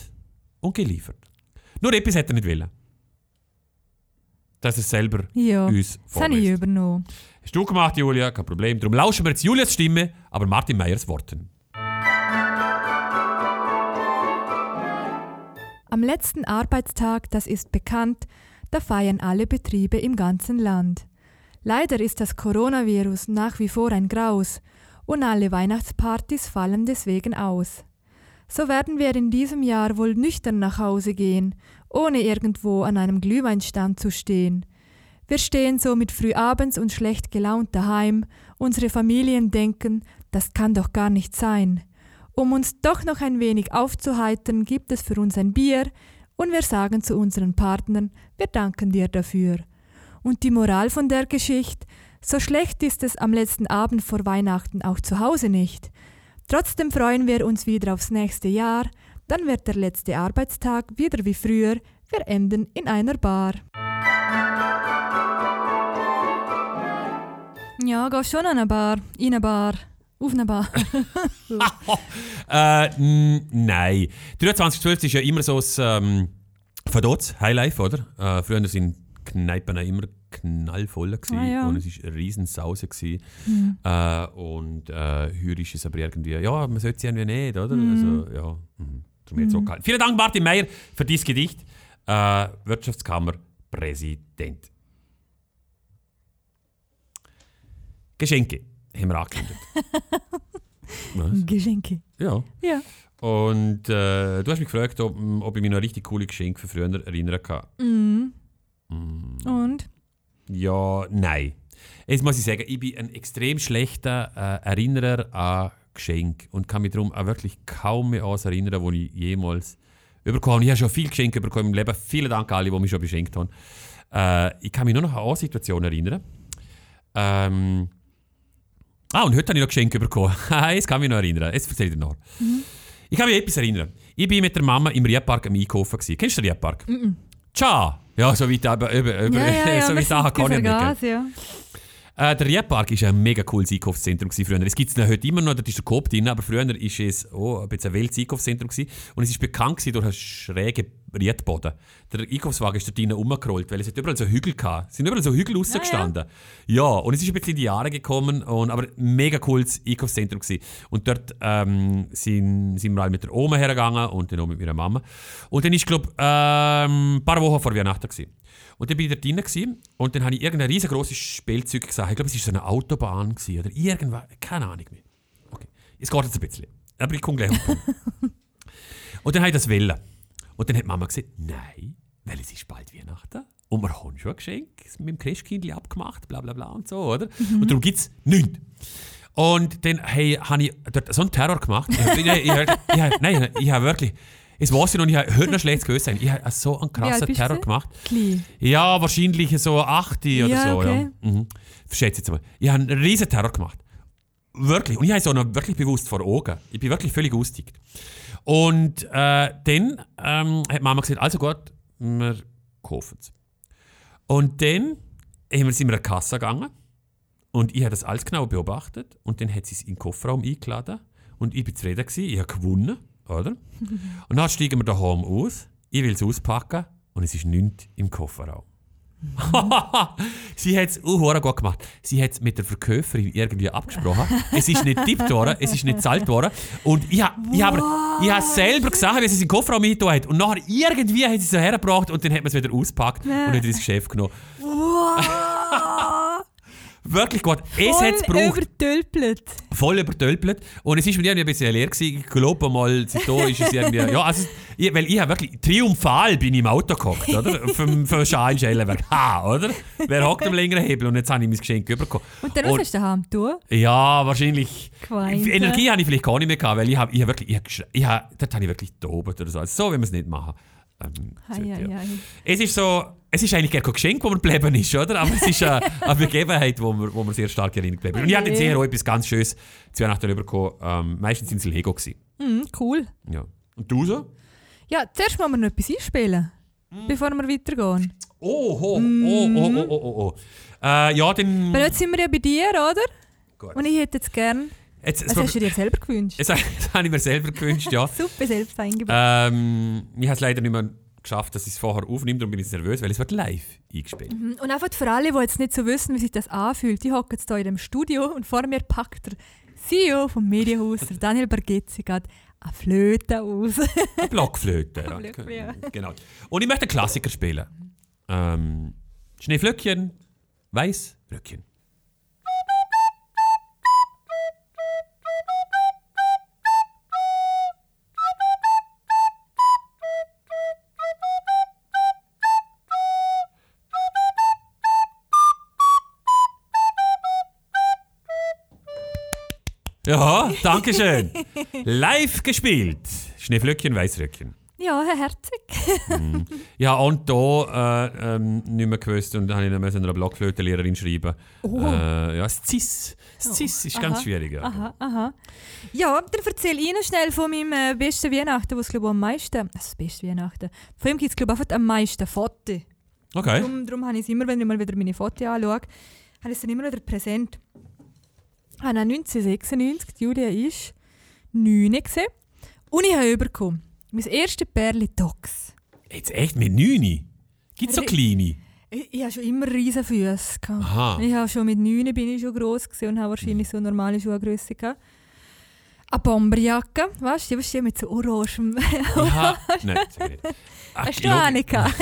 und geliefert. Nur etwas hätte er nicht wollen. Dass er selber Ja, uns das habe ich vorliest. übernommen. Hast du gemacht, Julia, kein Problem. Darum lauschen wir jetzt Julias Stimme, aber Martin Meyers Worten. Am letzten Arbeitstag, das ist bekannt, da feiern alle Betriebe im ganzen Land. Leider ist das Coronavirus nach wie vor ein Graus und alle Weihnachtspartys fallen deswegen aus. So werden wir in diesem Jahr wohl nüchtern nach Hause gehen, ohne irgendwo an einem Glühweinstand zu stehen. Wir stehen somit früh abends und schlecht gelaunt daheim, unsere Familien denken, das kann doch gar nicht sein. Um uns doch noch ein wenig aufzuheitern, gibt es für uns ein Bier und wir sagen zu unseren Partnern, wir danken dir dafür. Und die Moral von der Geschichte, so schlecht ist es am letzten Abend vor Weihnachten auch zu Hause nicht. Trotzdem freuen wir uns wieder aufs nächste Jahr, dann wird der letzte Arbeitstag wieder wie früher, wir enden in einer Bar. Ja, geh schon an eine Bar, in eine Bar, auf eine Bar. Äh, nein. 2312 ist ja immer so das ähm, Verdotz, Highlife, oder? Äh, früher sind Kneipen immer knallvoll gewesen, Ah, ja. und es war eine riesen Sause. Gewesen. Äh, und äh, heute ist es aber irgendwie, ja, man sollte es irgendwie nicht, oder? Also, ja, mhm. Darum auch kalt. Vielen Dank, Martin Meyer, für dieses Gedicht. Äh, Wirtschaftskammer Präsident. Geschenke haben wir angekündigt. Geschenke. Ja. Ja. Und äh, du hast mich gefragt, ob, ob ich mich noch richtig coole Geschenke von früher erinnern kann. Mhm. Mm. Und? Ja, nein. Jetzt muss ich sagen, ich bin ein extrem schlechter äh, Erinnerer an Geschenke und kann mich darum auch wirklich kaum mehr an erinnern, was ich jemals bekommen habe. Ich habe schon viel Geschenke bekommen im Leben. Vielen Dank an alle, die mich schon beschenkt haben. Äh, ich kann mich nur noch an eine Situation erinnern. Ähm, ah, und heute habe ich noch Geschenke bekommen. das kann mich noch erinnern. Jetzt erzähle ich dir noch. Ich kann mich etwas erinnern. Ich bin mit der Mama im Riedpark am Einkaufen. Gewesen. Kennst du den Riedpark? Ciao! Ja, so weit, aber, über, über, Ja, ja, ja, so wir weit kann ich nicht. Gas, ja. Äh, der Riedpark war ein mega cooles Einkaufszentrum früher. Es gibt es heute immer noch, da ist der Coop drin, aber früher war es oh, ein ein wildes Einkaufszentrum und es ist bekannt durch einen schrägen Riedboden. Der Einkaufswagen ist dort drinnen rumgerollt, weil es hat überall so Hügel gehabt. Es sind überall so Hügel rausgestanden. Ja, und es ist ein bisschen in die Jahre gekommen, und, aber ein mega cooles Einkaufszentrum gewesen. Und dort ähm, sind, sind wir alle mit der Oma hergegangen und dann auch mit meiner Mama. Und dann ist, glaube ich, ähm, ein paar Wochen vor Weihnachten gewesen. Und dann bin ich dort drin gewesen, und dann habe ich irgendein riesengroßes Spielzeug gesehen. Ich glaube, es war so eine Autobahn gewesen, oder irgendwas, keine Ahnung mehr. Okay, es geht jetzt ein bisschen. Aber ich komme gleich auf den Punkt. Und dann habe ich das wählen. Und dann hat Mama gesagt, nein, weil es ist bald Weihnachten. Und wir haben schon ein Geschenk mit dem Christkindli abgemacht, bla bla bla und so, oder? Und darum gibt es nichts. Und dann hey, habe ich dort so einen Terror gemacht. Ich, ich, ich, ich, nein, ich habe wirklich, es weiß ich noch, ich habe noch schlechtes Gewissen. Ich habe so einen krassen bist Terror du? gemacht. Klein. Ja, wahrscheinlich so 8 oder Ja, so. okay. Ja. Mhm. Schätze jetzt mal. Ich habe einen riesen Terror gemacht. Wirklich. Und ich habe es auch noch wirklich bewusst vor Augen. Ich bin wirklich völlig ausgetickt. Und äh, dann ähm, hat Mama gesagt, also gut, wir kaufen es. Und dann haben wir- sind wir an die Kasse gegangen und ich habe das alles genau beobachtet und dann hat sie es in den Kofferraum eingeladen und ich bin zufrieden gewesen, ich habe gewonnen, oder? und dann steigen wir daheim aus, ich will es auspacken und es ist nichts im Kofferraum. sie hat es auch gut gemacht. Sie hat es mit der Verkäuferin irgendwie abgesprochen. es ist nicht tippt worden, es ist nicht gezahlt worden. Und ich habe ich hab, ich hab selber gesagt, wie sie es in den Kofferraum hingetan hat. Und nachher irgendwie hat sie es so hergebracht und dann hat man es wieder ausgepackt und hat ins Geschäft genommen. Wirklich gut. Es hat es gebraucht. übertölpelt. voll übertölpelt. Und es ist mir irgendwie ein bisschen leer gewesen. Ich glaube mal, seitdem ist es irgendwie... Ja, also, ich, weil ich habe wirklich... Triumphal bin ich im Auto gehockt, oder? Vom, vom Schallenschellenwerk. Ha, oder? Wer hockt am längeren Hebel? Und jetzt habe ich mein Geschenk bekommen. Und dann, was hast du daheim getan? Ja, wahrscheinlich... Geweint. Energie habe ich vielleicht gar nicht mehr gehabt, weil ich habe ich hab wirklich... Ich hab, geschre- ich hab, dort habe ich wirklich tobt oder so. Also, so will man es nicht machen. Ähm, Hei, sollte, hei, ja. hei. Es ist so... Es ist eigentlich gar kein Geschenk, das mir geblieben ist, oder? Aber es ist eine, eine Begebenheit, wo mir, wo mir sehr stark erinnert geblieben ist. Und ich hatte sehr auch etwas ganz Schönes zu Weihnachten bekommen. Ähm, meistens sind es Lego. Gewesen. Mhm, cool. Ja. Und du so? Ja, zuerst müssen wir noch etwas einspielen, Hm. bevor wir weitergehen. Oh, oh, oh, oh, oh, oh, oh, oh. Äh, ja, dann... Weil jetzt sind wir ja bei dir, oder? Gut. Und ich hätte jetzt gern... Jetzt, Was hast du dir selber gewünscht? das, das habe ich mir selber gewünscht, ja. Super selbst eingebaut. ähm, ich habe es leider nicht mehr geschafft, dass ich es vorher aufnehme, darum bin ich nervös, weil es wird live eingespielt. Mhm. Und einfach für alle, die jetzt nicht so wissen, wie sich das anfühlt, die hocken jetzt hier in dem Studio und vor mir packt der CEO vom Medienhaus, Daniel Bargetzi, gerade eine Flöte aus. Eine Blockflöte. ja. Ja. Genau. Und ich möchte einen Klassiker spielen. Ähm, Schneeflöckchen, Weißröckchen. Ja, danke schön. Live gespielt. Schneeflöckchen, Weißröckchen. ja, Herr Herzig. Ja, und da äh, ähm, nicht mehr gewusst und dann habe ich einer Blockflötenlehrerin schreiben. Oh. Äh, ja, das Cis. Das Cis ist ganz aha, schwierig. Ja. Aha, aha. Ja, dann erzähle ich Ihnen schnell von meinem äh, besten Weihnachten, was glaube am meisten... Also das beste Weihnachten. Von ihm gibt es glaube ich einfach am meisten Fotos. Okay. Darum, darum habe ich es immer, wenn ich mal wieder meine Fotos anschaue, habe ich es dann immer wieder präsent. Ich habe auch 1996, die Julia ist 9 gewesen. Und ich habe bekommen. Mein erstes Perli Tox. Jetzt echt mit 9? Gibt es so kleine? Ich, ich habe schon immer riesen Füße. Aha. Ich habe schon mit 9 bin ich schon gross und habe wahrscheinlich so normale Schuhgröße gehabt. Eine Bomberjacke, weißt du, die mit so orangem. Ja, nein, nicht. Ach, Hast du auch nicht gehabt?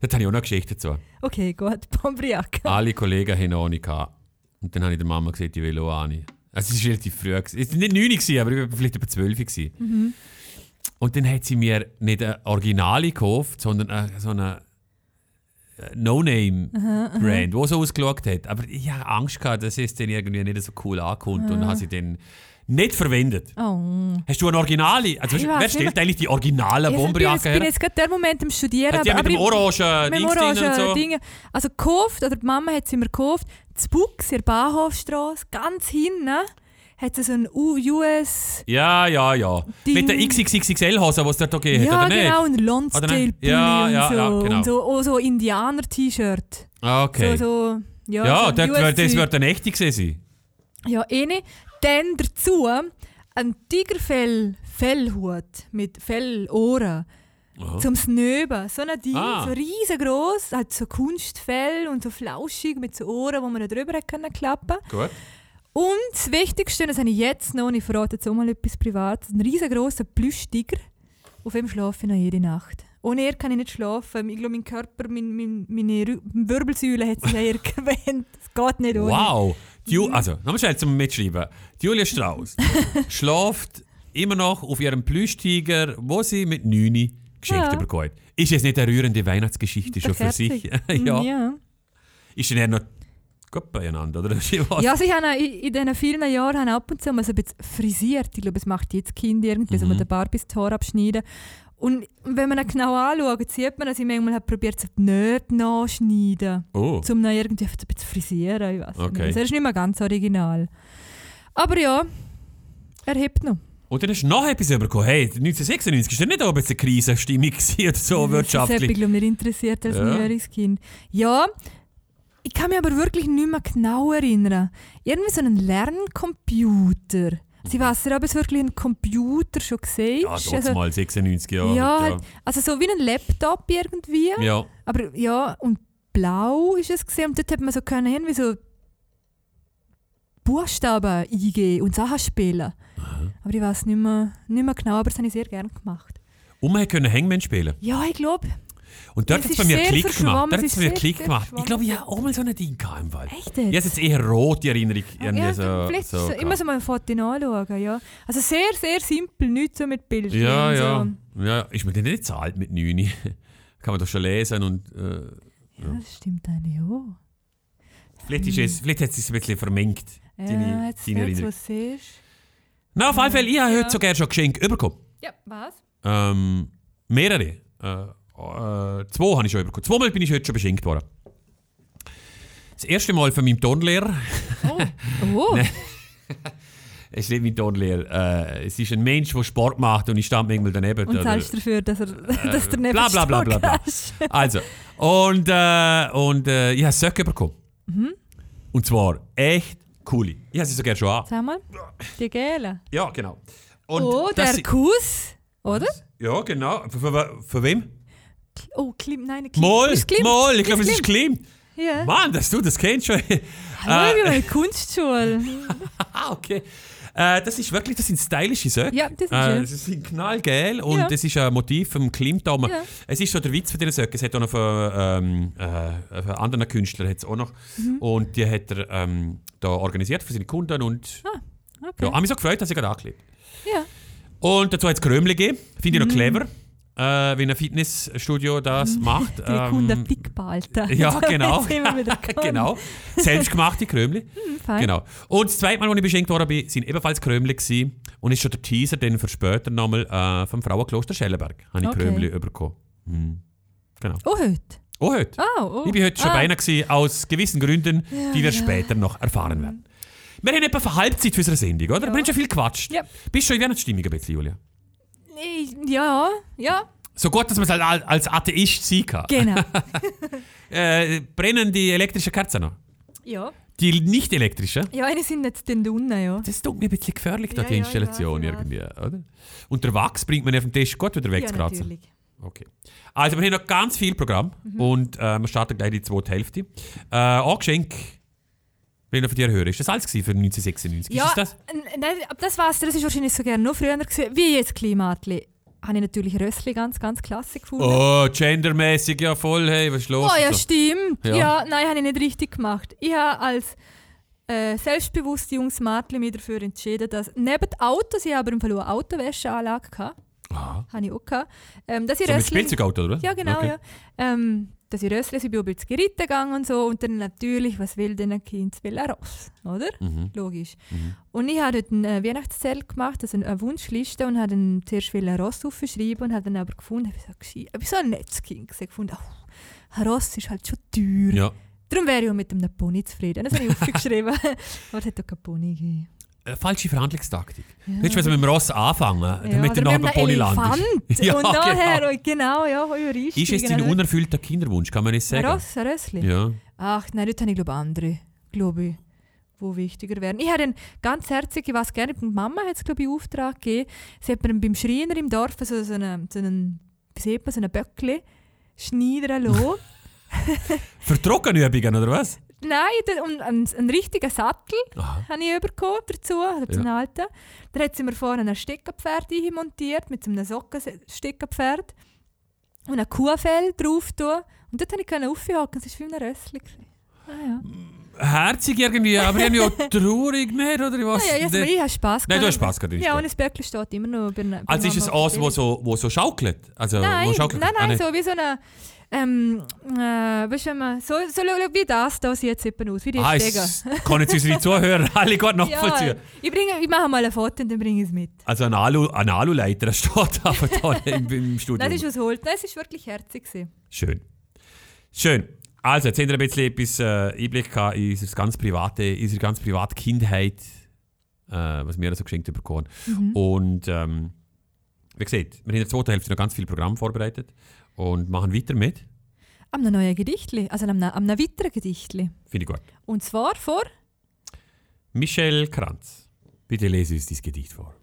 Da habe ich auch noch eine Geschichte dazu. Okay, gut, Bomberjacke. Alle Kollegen haben auch eine gehabt. Und dann habe ich der Mama gesagt, ich will auch eine. Also es war relativ früh. Es war nicht 9, gewesen, aber ich war vielleicht über 12. gewesen. Mhm. Und dann hat sie mir nicht eine Originale gekauft, sondern eine, so eine äh, No-Name-Brand, die so ausgeschaut hat. Aber ich hatte Angst, gehabt, dass es dann irgendwie nicht so cool ankommt. Und dann habe sie dann nicht verwendet. Oh. Hast du ein Originale? Also, Ich weißt, weiß wer stellt eigentlich die originale Ich bin Bomberjacke jetzt, bin her? jetzt gerade der Moment im Studieren. Hat die mit dem ich- orangen mit dem Dings drin und orangen so? Dinge. Also gekauft, oder die Mama hat sie mir gekauft, zu Bux, in der Bahnhofstrasse, ganz hinten, hat sie so ein U- US... Ja, ja, ja. Ding. Mit der XXXL-Hose, die es dort gegeben hat, ja, oder nicht? genau, ein Oder Lonsdale nicht? Ja, und ja, so. ja, genau. Und so, auch so Indianer-T-Shirt. Ah, Okay. So, so, ja, ja, so wird, das wird eine echte gewesen sein. Ja, eine. Dann dazu ein Tigerfell Fellhut mit Fellohren Aha. zum Snöben. So ein Ding, Ah. so riesengroß, halt so Kunstfell und so flauschig mit so Ohren, wo man da drüber können klappen. Gut. Und das Wichtigste, das habe ich jetzt noch, und ich verrate jetzt auch mal etwas Privates, ein riesengroßer Plüschtiger. Auf dem schlafe ich noch jede Nacht. Ohne er kann ich nicht schlafen. Ich glaube, mein Körper, mein, mein, meine Rü- Wirbelsäule hat sich eher gewöhnt. Es geht nicht ohne. Wow. Ju also, nochmal schnell zum Mitschreiben. Die Julia Strauss schläft immer noch auf ihrem Plüschtiger, wo sie mit 9 geschenkt Ja. bekommen. Ist jetzt nicht eine rührende Weihnachtsgeschichte schon für sich? Ja. ja. Ist denn eher noch gut beieinander, oder? Ja, also ich habe in, diesen vielen Jahren habe ich ab und zu mal so ein bisschen frisiert. Ich glaube, es macht jetzt Kind irgendwie, so Mhm. mit den Barbies das Haar abschneiden. Und wenn man ihn genau anschaut, sieht man, dass ich manchmal habe probiert, so die Nähte nachschneiden. Oh. Um ihn irgendwie ein bisschen zu frisieren. Ich weiß Okay. nicht. Also er ist nicht mehr ganz original. Aber ja, er hebt noch. Und dann du noch etwas bekommen. Hey, 1996 ist ja nicht auch ein bisschen Krisenstimmung oder so Das hat mich wirtschaftlich. nicht interessiert als Ja. neunjähriges Kind. Ja, ich kann mich aber wirklich nicht mehr genau erinnern. Irgendwie so einen Lerncomputer. Sie weiß ja, ob es wirklich ein Computer schon gesehen Ja, ist. trotzdem also, mal 96 Jahre. ja, ja. also so wie ein Laptop irgendwie. ja. Aber ja, und blau ist es gesehen. Und dort hat man so können irgendwie so Buchstaben eingeben und Sachen spielen. Aber ich weiß nicht mehr, nicht mehr genau, aber das habe ich sehr gerne gemacht. Und man konnte Hangman spielen. Ja, ich glaube, Und dort hat es bei mir Klick gemacht. Dort hat es es ist bei mir Klick gemacht. Ich glaube, ich habe auch mal so ein Ding gehabt im Wald. echt Ich habe jetzt. jetzt eher rote Erinnerung. irgendwie Ja, so, vielleicht so so, immer so mal ein Foto anschauen, ja. Also sehr, sehr simpel, nicht so mit Bildern. Ja, so. ja. ja. Ist mir denn nicht zu alt mit 9? Kann man doch schon lesen und äh, Ja, das stimmt eigentlich auch. vielleicht, ist es, vielleicht hat es sich ein bisschen vermengt. Ja, Deine- jetzt, deine jetzt was siehst. Na, auf alle Fälle, ich habe heute sogar schon Geschenke bekommen. Ja, was? Ähm, mehrere. Äh, äh, zwei habe ich schon bekommen. Zweimal bin ich heute schon beschenkt worden. Das erste Mal von meinem Turnlehrer. Oh, oh. Es ist nicht mein Turnlehrer. Äh, es ist ein Mensch, der Sport macht und ich stand manchmal daneben. und zahlst dafür, dass, er, dass der neben bla, bla, bla, bla, bla. Also, und, äh, und äh, ich habe Söcke bekommen. Mhm. Und zwar echt coole. Ich habe sie sogar schon an. Sag mal, die Gele. Ja, genau. Und Oh, der sie- Kuss, oder? Ja, genau. Für, für, für wem? Oh, Klim, nein, Klim. Moll, Ist Klim? Moll, ich glaube, es Ist Klim. Ja. Mann, dass du das kennst schon. Hallo, ich äh, Kunstschule. ah, okay. Äh, das ist wirklich, das sind stylische Söcke. Ja, das ist Äh, schön. sie sind knallgel und Ja. das ist ein Motiv vom Klimt da. oben. Ja. Es ist so der Witz von diesen Söcken. Es hat auch noch von, ähm, äh, von anderen Künstlern hat's auch noch. Mhm. Und die hat er ähm, da organisiert für seine Kunden und Okay. ja, habe mich so gefreut, dass ich gerade angelegt Ja. Und dazu hat es Krömli gegeben. Finde ich noch Mhm. clever, äh, wie ein Fitnessstudio das macht. Die Kunden Ähm, dick behalten. ja, genau. Genau. Selbstgemachte Krömli. Fein. Genau. Und das zweite Mal, als ich beschenkt worden bin, sind ebenfalls Krömli gewesen. Und ist schon der Teaser dann für später nochmal äh, vom Frauenkloster Schellenberg. Habe ich Okay. Krömli bekommen. Hm. Genau. Oh, heute. Oh, heute. Ah, oh. Ich bin heute schon ah. beinahe gewesen, aus gewissen Gründen, die wir später noch erfahren werden. Wir haben etwa Halbzeit für unsere Sendung, oder? Wir haben schon viel gequatscht. Ja. Bist du schon in Weihnachtsstimmung ein bisschen, Julia? Ja, ja, So gut, dass man es als- als Atheist sein kann. genau. Äh, brennen die elektrischen Kerzen noch? ja. Die nicht elektrischen? Ja, eine sind jetzt den unten, ja. Das tut mir ein bisschen gefährlich, da Ja, die ja, Installation ich weiß. irgendwie, oder? Und der Wachs bringt man auf den Tisch gut wieder weg Ja, natürlich. Okay. Also wir haben noch ganz viel Programm Mhm. und äh, wir starten gleich die zweite Hälfte. Äh, ein Wenn ich noch von dir höre, ist das alles für 1996? Ja, Ist das? nein, das war's. Das ist wahrscheinlich so gerne noch früher gewesen. Wie jetzt Klimatli. Habe ich natürlich Rössli ganz, ganz klasse gefunden. Oh, gendermäßig ja voll, hey, was ist los? Oh, ja, So. stimmt. Ja. Ja. nein, habe ich nicht richtig gemacht. Ich habe als äh, selbstbewusste junges Mädchen mich dafür entschieden, dass neben Autos, ich aber im Fall eine Autowäscheanlage gehabt, Aha. habe ich auch gehabt, ähm, dass ich So mit Rössli... Spielzeugauto, oder? Ja, genau, okay. ja. Ähm, dass ich Rössli, ich bin ein bisschen geritten gegangen und so. Und dann natürlich, was will denn ein Kind? Es will ein Ross, oder? Mhm. Logisch. Mhm. Und ich habe dort ein Weihnachtszelt gemacht, also eine Wunschliste und habe dann zuerst will ein Ross aufschreiben und habe dann aber gefunden, ich bin so, gescheit- ich bin so ein nettes Kind gewesen, gefunden, oh, ein Ross ist halt schon teuer. Ja. Darum wäre ich auch mit einem Pony zufrieden. Das habe ich aufgeschrieben. aber es hat auch keinen Pony gegeben. Äh, falsche Verhandlungstaktik. Ja. Willst du also mit dem Ross anfangen, damit oder du nachher mit beim Pony? Elefant. Ja, und nachher, genau. genau, ja, übereinstiegen. Ist es dein Also, unerfüllter Kinderwunsch, kann man nicht sagen? Ross, Rössli? Ja. Ach, nein, dort habe ich glaube andere, glaube ich, wo wichtiger wären. Ich habe einen ganz herzig, ich weiß gerne, die Mama hat es glaube ich in Auftrag gegeben. Sie hat mir beim Schreiner im Dorf so, so einen, so einen, wie sieht man, so einen Böckli schneidern lassen. Für Trockenübungen, oder was? Nein, da- und einen, einen richtigen Sattel habe ich bekommen dazu, also Ja. einen alten. Dann hat sie mir vorne ein Steckerpferd montiert mit so einem Sockensteckerpferd und ein Kuhfell drauf tun. Und dort konnte ich aufhocken, es war wie ein Rössli. Ah, ja. Herzig irgendwie, aber irgendwie auch traurig nicht, oder was? Ah, ja, also, ich habe Spass Nein, du hast gehabt. Spaß gehabt. Ja, und Ja, das Böckli steht immer noch bei, bei also ist es der wo so, wo so schaukelt? Also, Nein, wo schaukelt? nein, Ah, nein, nicht. so wie so eine, ähm, äh, weißt du, wenn man- so, so wie das, da sieht es eben aus, wie die Ah, kann jetzt unsere Zuhörer alle gut nachvollziehen. Ja, ich, bringe, ich mache mal ein Foto und dann bringe ich es mit. Also ein, Alu, ein Aluleiter steht aber da im, im Studio. Nein, das ist was holt. Nein, es war wirklich herzig. gewesen. Schön. Schön. Also, jetzt habt ihr ein bisschen etwas äh, Einblick in unsere ganz private, unsere ganz private Kindheit, äh, was wir so geschenkt bekommen. Mhm. Und ähm, wie gesagt, wir haben in der zweiten Hälfte noch ganz viel Programm vorbereitet und machen weiter mit. Am einem neuen Gedichtli, also am, am einem weiteren Gedichtli. Finde ich gut. Und zwar vor Michel Kranz, bitte lese uns dieses Gedicht vor.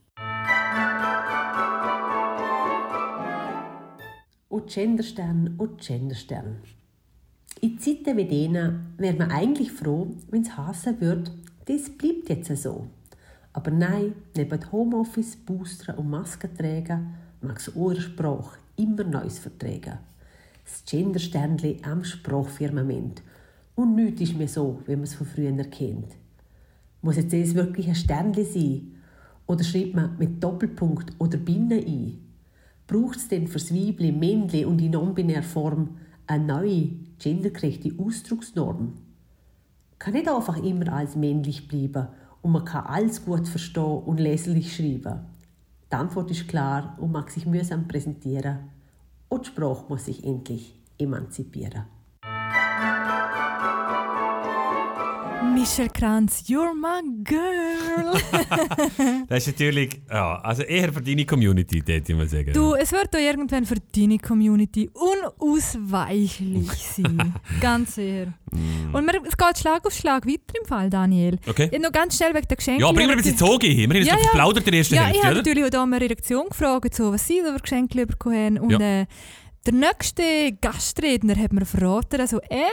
O Genderstern, o Genderstern. In Zeiten wie denen wäre man eigentlich froh, wenn es heißen würde, das bleibt jetzt so. Aber nein, neben Homeoffice, Booster und Maskenträgen mag es eure Sprache immer Neues verträgen. Das Gendersternli am Sprachfirmament. Und nichts ist mehr so, wie man es von früher kennt. Muss jetzt das wirklich ein Sternli sein? Oder schreibt man mit Doppelpunkt oder Binnen ein? Braucht es denn fürs Weibli, Männli und in non-binär Form eine neue, gendergerechte Ausdrucksnorm? Kann nicht einfach immer als männlich bleiben und man kann alles gut verstehen und leserlich schreiben. Die Antwort ist klar und mag sich mühsam präsentieren. Und die Sprache muss sich endlich emanzipieren. Michel Kranz, You're my girl. Das ist natürlich, ja, also eher für deine Community, würde ich mal sagen. du, es wird doch irgendwann für deine Community unausweichlich sein. ganz sicher. Und wir, es geht Schlag auf Schlag weiter im Fall, Daniel. Okay. Ich noch ganz schnell wegen der Geschenke. Ja, bring mir ein bisschen Zoge hin. Wir haben jetzt Ja, ja, ja. geplaudert in der ersten Ja, ich Hälfte, habe oder? natürlich auch da eine Redaktion gefragt, so, was sie für Geschenke bekommen haben. Und Ja. äh, der nächste Gastredner hat mir verraten, also er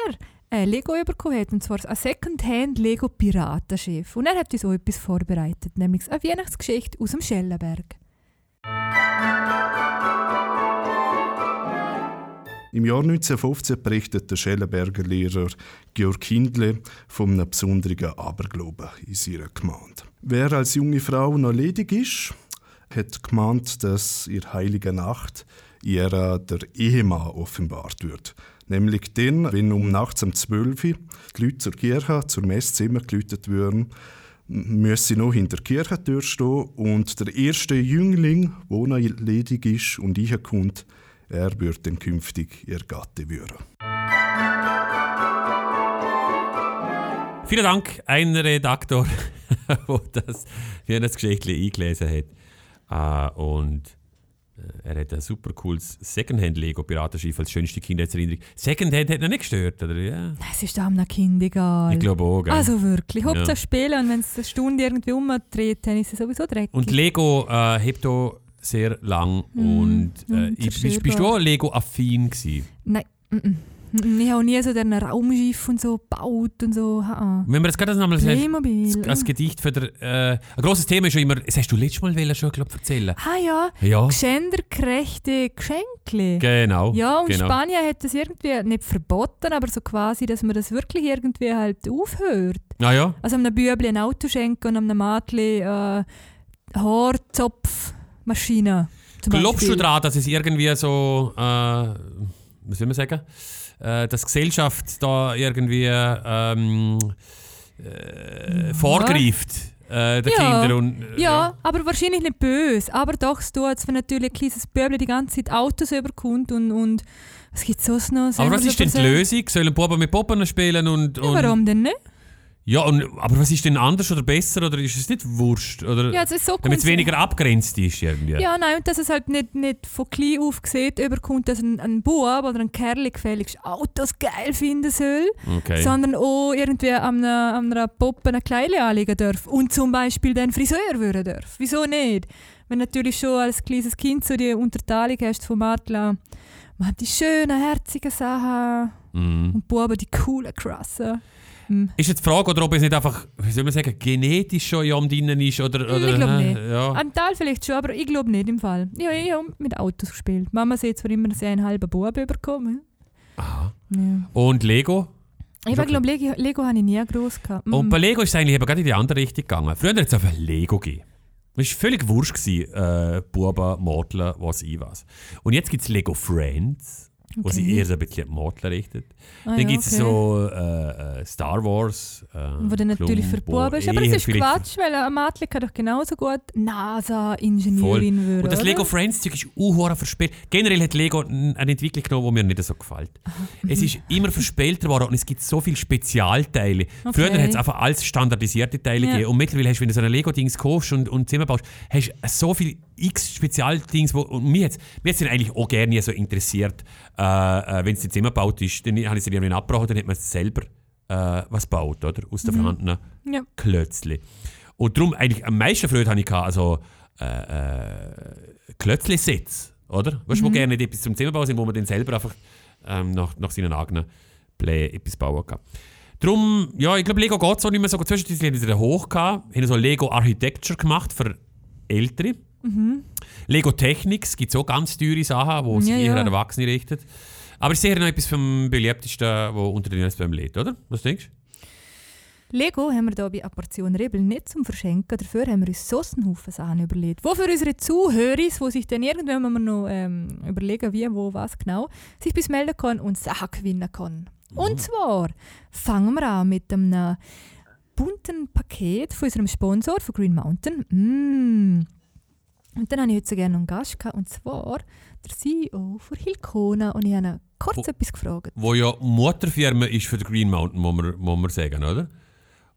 ein Lego bekommen hat, und zwar ein Secondhand Lego Piratenschiff. Und er hat uns auch etwas vorbereitet, nämlich eine Weihnachtsgeschichte aus dem Schellenberg. Im Jahr 1915 berichtet der Schellenberger Lehrer Georg Kindle von einem besonderen Aberglauben in seiner Gemeinde. Wer als junge Frau noch ledig ist, hat gemeint, dass in heiliger Nacht ihr der Ehemann offenbart wird. Nämlich dann, wenn um nachts um 12 Uhr die Leute zur Kirche, zur Messzimmer gelütet würden, müsse noch hinter der Kirchentür stehen und der erste Jüngling, der noch ledig ist und kommt, er wird dann künftig ihr Gatte werden. Vielen Dank, ein Redaktor, der das Weihnachtsgeschichte eingelesen hat. Äh, und er hat ein super cooles Secondhand-Lego-Piratenschiff als schönste Kindheitserinnerung. Secondhand hat ihn nicht gestört, oder? Ja. Es ist einem noch Kind egal. Ich glaube auch, gell? Also wirklich, Hauptsache Ja. spielen und wenn es eine Stunde irgendwie umdreht, dann ist es sowieso dreckig. Und Lego äh, hebt auch sehr lang und äh, mm, ich, bist, bist du auch Lego-affin gewesen? Nein, mm, mm. Mm, ich habe nie so ein Raumschiff und so gebaut und so. Wenn wir das gerade nochmal als Gedicht für der, äh, ein grosses Thema ist schon immer, das hast du letztes Mal wollen, schon glaub, erzählen Ah ja, Ja, gendergerechte Geschenke. genau. Ja, und genau. Spanien hat das irgendwie nicht verboten, aber so quasi, dass man das wirklich irgendwie halt aufhört. Ah ja, Also einem Bübli ein Auto schenken und einem Mädchen äh, Haarzopfmaschine. glaubst du Beispiel. daran, dass es irgendwie so, äh, was soll man sagen, äh, dass Gesellschaft da irgendwie ähm, äh, vorgreift äh, den Ja. Kindern. Und, äh, Ja, aber wahrscheinlich nicht böse. Aber doch, es tut, wenn natürlich ein kleines Böbel die ganze Zeit Autos überkommt und, und es gibt sonst noch... Aber was ist denn die Lösung? Sollen Buben mit Puppen spielen und... Ja, und warum denn nicht? Ja, und, aber was ist denn anders oder besser oder ist es nicht wurscht? Oder, Ja, also so damit es weniger abgrenzt ist irgendwie. Ja, nein, und dass es halt nicht, nicht von klein auf gesehen überkommt, dass ein, ein Bub oder ein Kerl gefälligst Autos geil finden soll, Okay. sondern auch irgendwie an einer, an einer Puppe ein Kleidchen anlegen darf und zum Beispiel den Friseur würden darf. Wieso nicht? Wenn natürlich schon als kleines Kind so die Unterteilung hast von Matla, man hat die schönen, herzigen Sachen Mhm. und Buben die coolen, krassen. Hm. Ist jetzt die Frage, oder ob es nicht einfach, wie soll man sagen, genetisch schon am drinnen ist? Oder, oder, ich glaube nicht. Ja. Ein Teil vielleicht schon, aber ich glaube nicht im Fall. Ja, ich habe mit Autos gespielt. Mama sieht zwar immer, dass ich einen halben Bub bekommen. Aha. Ja. Und Lego? Ich glaube, Lego, Lego habe ich nie groß gehabt. Und Mm. bei Lego ist es eigentlich eben gerade in die andere Richtung gegangen. Früher hat es einfach Lego gegeben. Es war völlig wurscht, äh, Buben, Mortler, was ich was. Und jetzt gibt es Lego Friends, wo sich Okay. eher so ein bisschen Mortler richtet. Ah, dann ja, gibt es okay. so äh, äh, Star Wars. Äh, Wo dann natürlich für Buben ist. Aber es eher ist Quatsch, weil ein Mädchen kann doch genauso gut NASA-Ingenieurin werden. Und das oder? Lego Friends Zeug ist unhöher verspielt. Generell hat Lego eine Entwicklung genommen, die mir nicht so gefällt. Es ist immer verspielter geworden und es gibt so viele Spezialteile. Früher Okay. hat es einfach alles standardisierte Teile Ja. gegeben und mittlerweile hast du, wenn du so ein Lego-Dings kaufst und, und Zimmer baust, hast du so viele x Spezialdings, wo, und mich hat es eigentlich auch gerne so interessiert, äh, äh, wenn es jetzt Zimmer gebaut ist, dann habe ich es irgendwann abgebrochen, dann hat man selber äh, was gebaut, oder? Aus den vorhandenen Ja. Klötzli. Und darum eigentlich am meisten Freude habe ich gehabt, also äh, äh, Klötzli-Sets, oder? Weißt du, wo gerne etwas zum Zimmerbau sind, wo man dann selber einfach ähm, nach, nach seinen eigenen Plänen etwas bauen kann. Darum, ja, ich glaube, Lego geht so nicht mehr so gut. Zwischendurch haben sie wieder hoch gehabt, haben so Lego Architecture gemacht für Ältere. Lego Technics gibt so ganz teure Sachen, wo sich Ja, eher ja. an Erwachsene richtet. Aber ist sicher noch etwas vom beliebtesten, was unter den beim lädt, oder? Was denkst du? Lego haben wir hier bei «A Portion Rebel nicht zum Verschenken. Dafür haben wir uns so einen Haufen Sachen überlegt. Wo für unsere Zuhörer, die sich dann irgendwann mal noch ähm, überlegen, wie, wo, was genau, sich bis melden können und Sachen gewinnen können. Und zwar fangen wir an mit einem bunten Paket von unserem Sponsor, von Green Mountain. Mm. Und dann habe ich heute so gerne einen Gast gehabt, und zwar der CEO von Hilkona. Und ich habe ihn kurz Wo- etwas gefragt. Wo ja Mutterfirma ist für den Green Mountain, muss man, muss man sagen, oder?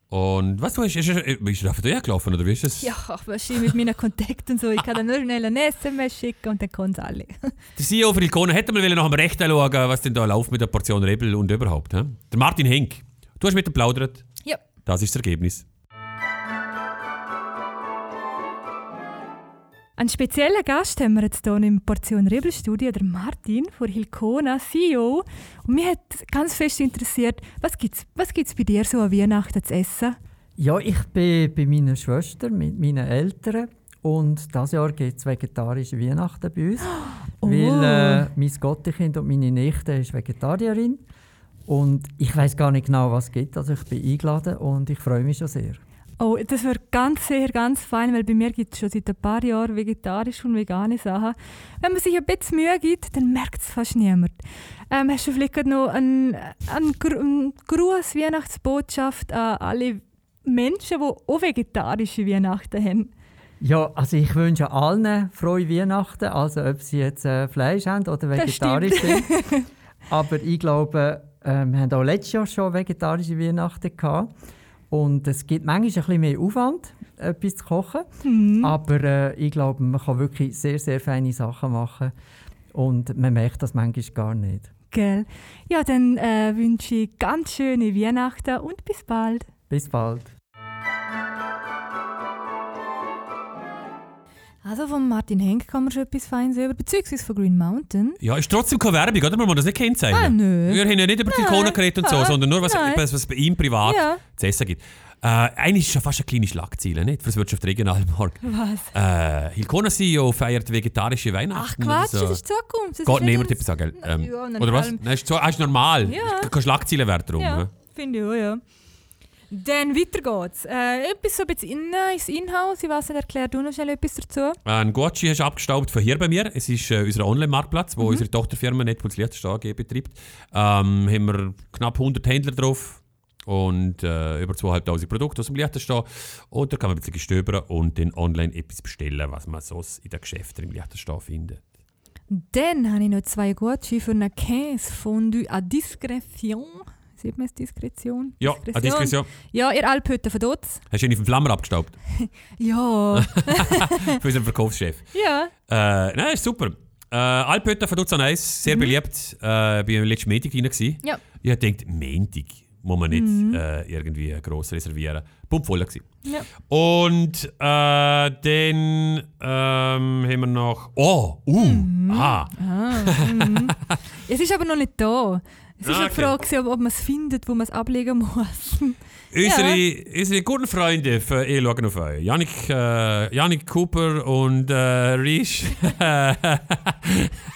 Und was du hast, ist, ist, ist er auf der gelaufen, oder wie ist das? Ja, wahrscheinlich mit meinen Kontakten und so. Ich kann dann nur schnell ein SMS schicken und dann können sie alle. Der CEO von Ilkona hätte mal nach dem Recht schauen, was denn da läuft mit der Portion Rebel und überhaupt. He? Der Martin Henk. Du hast mit ihm plaudert. Ja. Das ist das Ergebnis. Einen speziellen Gast haben wir jetzt hier im Portion Rebel Studio, der Martin von Hilkona, CEO. Und mich hat ganz fest interessiert, was gibt es was gibt's bei dir so an Weihnachten zu essen? Ja, ich bin bei meiner Schwester mit meinen Eltern und dieses Jahr gibt es vegetarische Weihnachten bei uns, Oh. weil äh, mein Gottekind und meine Nichte ist Vegetarierin und ich weiß gar nicht genau, was es gibt. Also ich bin eingeladen und ich freue mich schon sehr. Oh, das wäre ganz sehr, ganz fein, weil bei mir gibt es schon seit ein paar Jahren vegetarische und vegane Sachen. Wenn man sich ein bisschen Mühe gibt, dann merkt es fast niemand. Ähm, hast du vielleicht noch einen, Gru- einen Gruß, Weihnachtsbotschaft an alle Menschen, die auch vegetarische Weihnachten haben? Ja, also ich wünsche allen frohe Weihnachten, also ob sie jetzt äh, Fleisch haben oder vegetarisch sind. Aber ich glaube, äh, wir haben auch letztes Jahr schon vegetarische Weihnachten gehabt. Und es gibt manchmal ein bisschen mehr Aufwand, etwas zu kochen. Mhm. Aber äh, ich glaube, man kann wirklich sehr, sehr feine Sachen machen. Und man merkt das manchmal gar nicht. Gell? Ja, dann äh, wünsche ich ganz schöne Weihnachten und bis bald. Bis bald. Also von Martin Henk kann man schon etwas Feines über, beziehungsweise von Green Mountain. Ja, ist trotzdem keine Werbung, oder? Man muss das nicht kennzeichnen. Ah, nö. Wir haben ja nicht über. Ilkona geredet und so, sondern nur, was, was, was bei ihm privat Ja. zu essen gibt. Äh, eigentlich ist schon fast eine kleine Schlagzeile, nicht? Für das Wirtschaftsregionalmarkt. Was? Äh, Hilkona CEO feiert vegetarische Ach Weihnachten. Quatsch, oder so. das ist Zukunft. Das ist niemand etwas sagen. Ähm, ja, oder was? Nein, ist, so, ah, ist normal. Ja. Keine Schlagzeile wert drum. Ja, ne? finde ich auch, ja. Dann weiter geht's. Äh, etwas so ein bisschen in, ins Inhouse. Ich weiß nicht, erklär du noch schnell etwas dazu. Ein Gucci hast du abgestaubt von hier bei mir. Es ist äh, unser Online-Marktplatz, Mhm. wo unsere Tochterfirma Netpuls Liechtenstein AG betreibt. Ähm, haben wir knapp 100 Händler drauf und äh, über 2'500 Produkte aus dem Liechtenstein. Und da kann man ein bisschen gestöbern und dann online etwas bestellen, was man sonst in den Geschäften im Liechtenstein findet. Dann habe ich noch zwei Gucci für eine Käse Fondue à Discrétion. Sieht man es Diskretion? Ja, eine Diskretion. Ja, ihr Alphütte von dort. Hast du ihn auf den Flammer abgestaubt? Ja. Für unseren Verkaufschef. ja. Äh, nein, ist super. Äh, Alpötter von Dutz Eis, sehr beliebt. Äh, bin letzten Montag drin. gewesen. Ja. Ich habe gedacht, Montag muss man nicht äh, irgendwie gross reservieren. Pump voll gewesen. Ja. Und äh, dann ähm, haben wir noch. Oh, uh, ah. Es ist aber noch nicht da. Es ist Ah, eine okay. Frage, gewesen, ob, ob man es findet, wo man es ablegen muss. Unsere, unsere guten Freunde für «Ich schaue auf euch». Janik, äh, Janik Cooper und äh, Risch.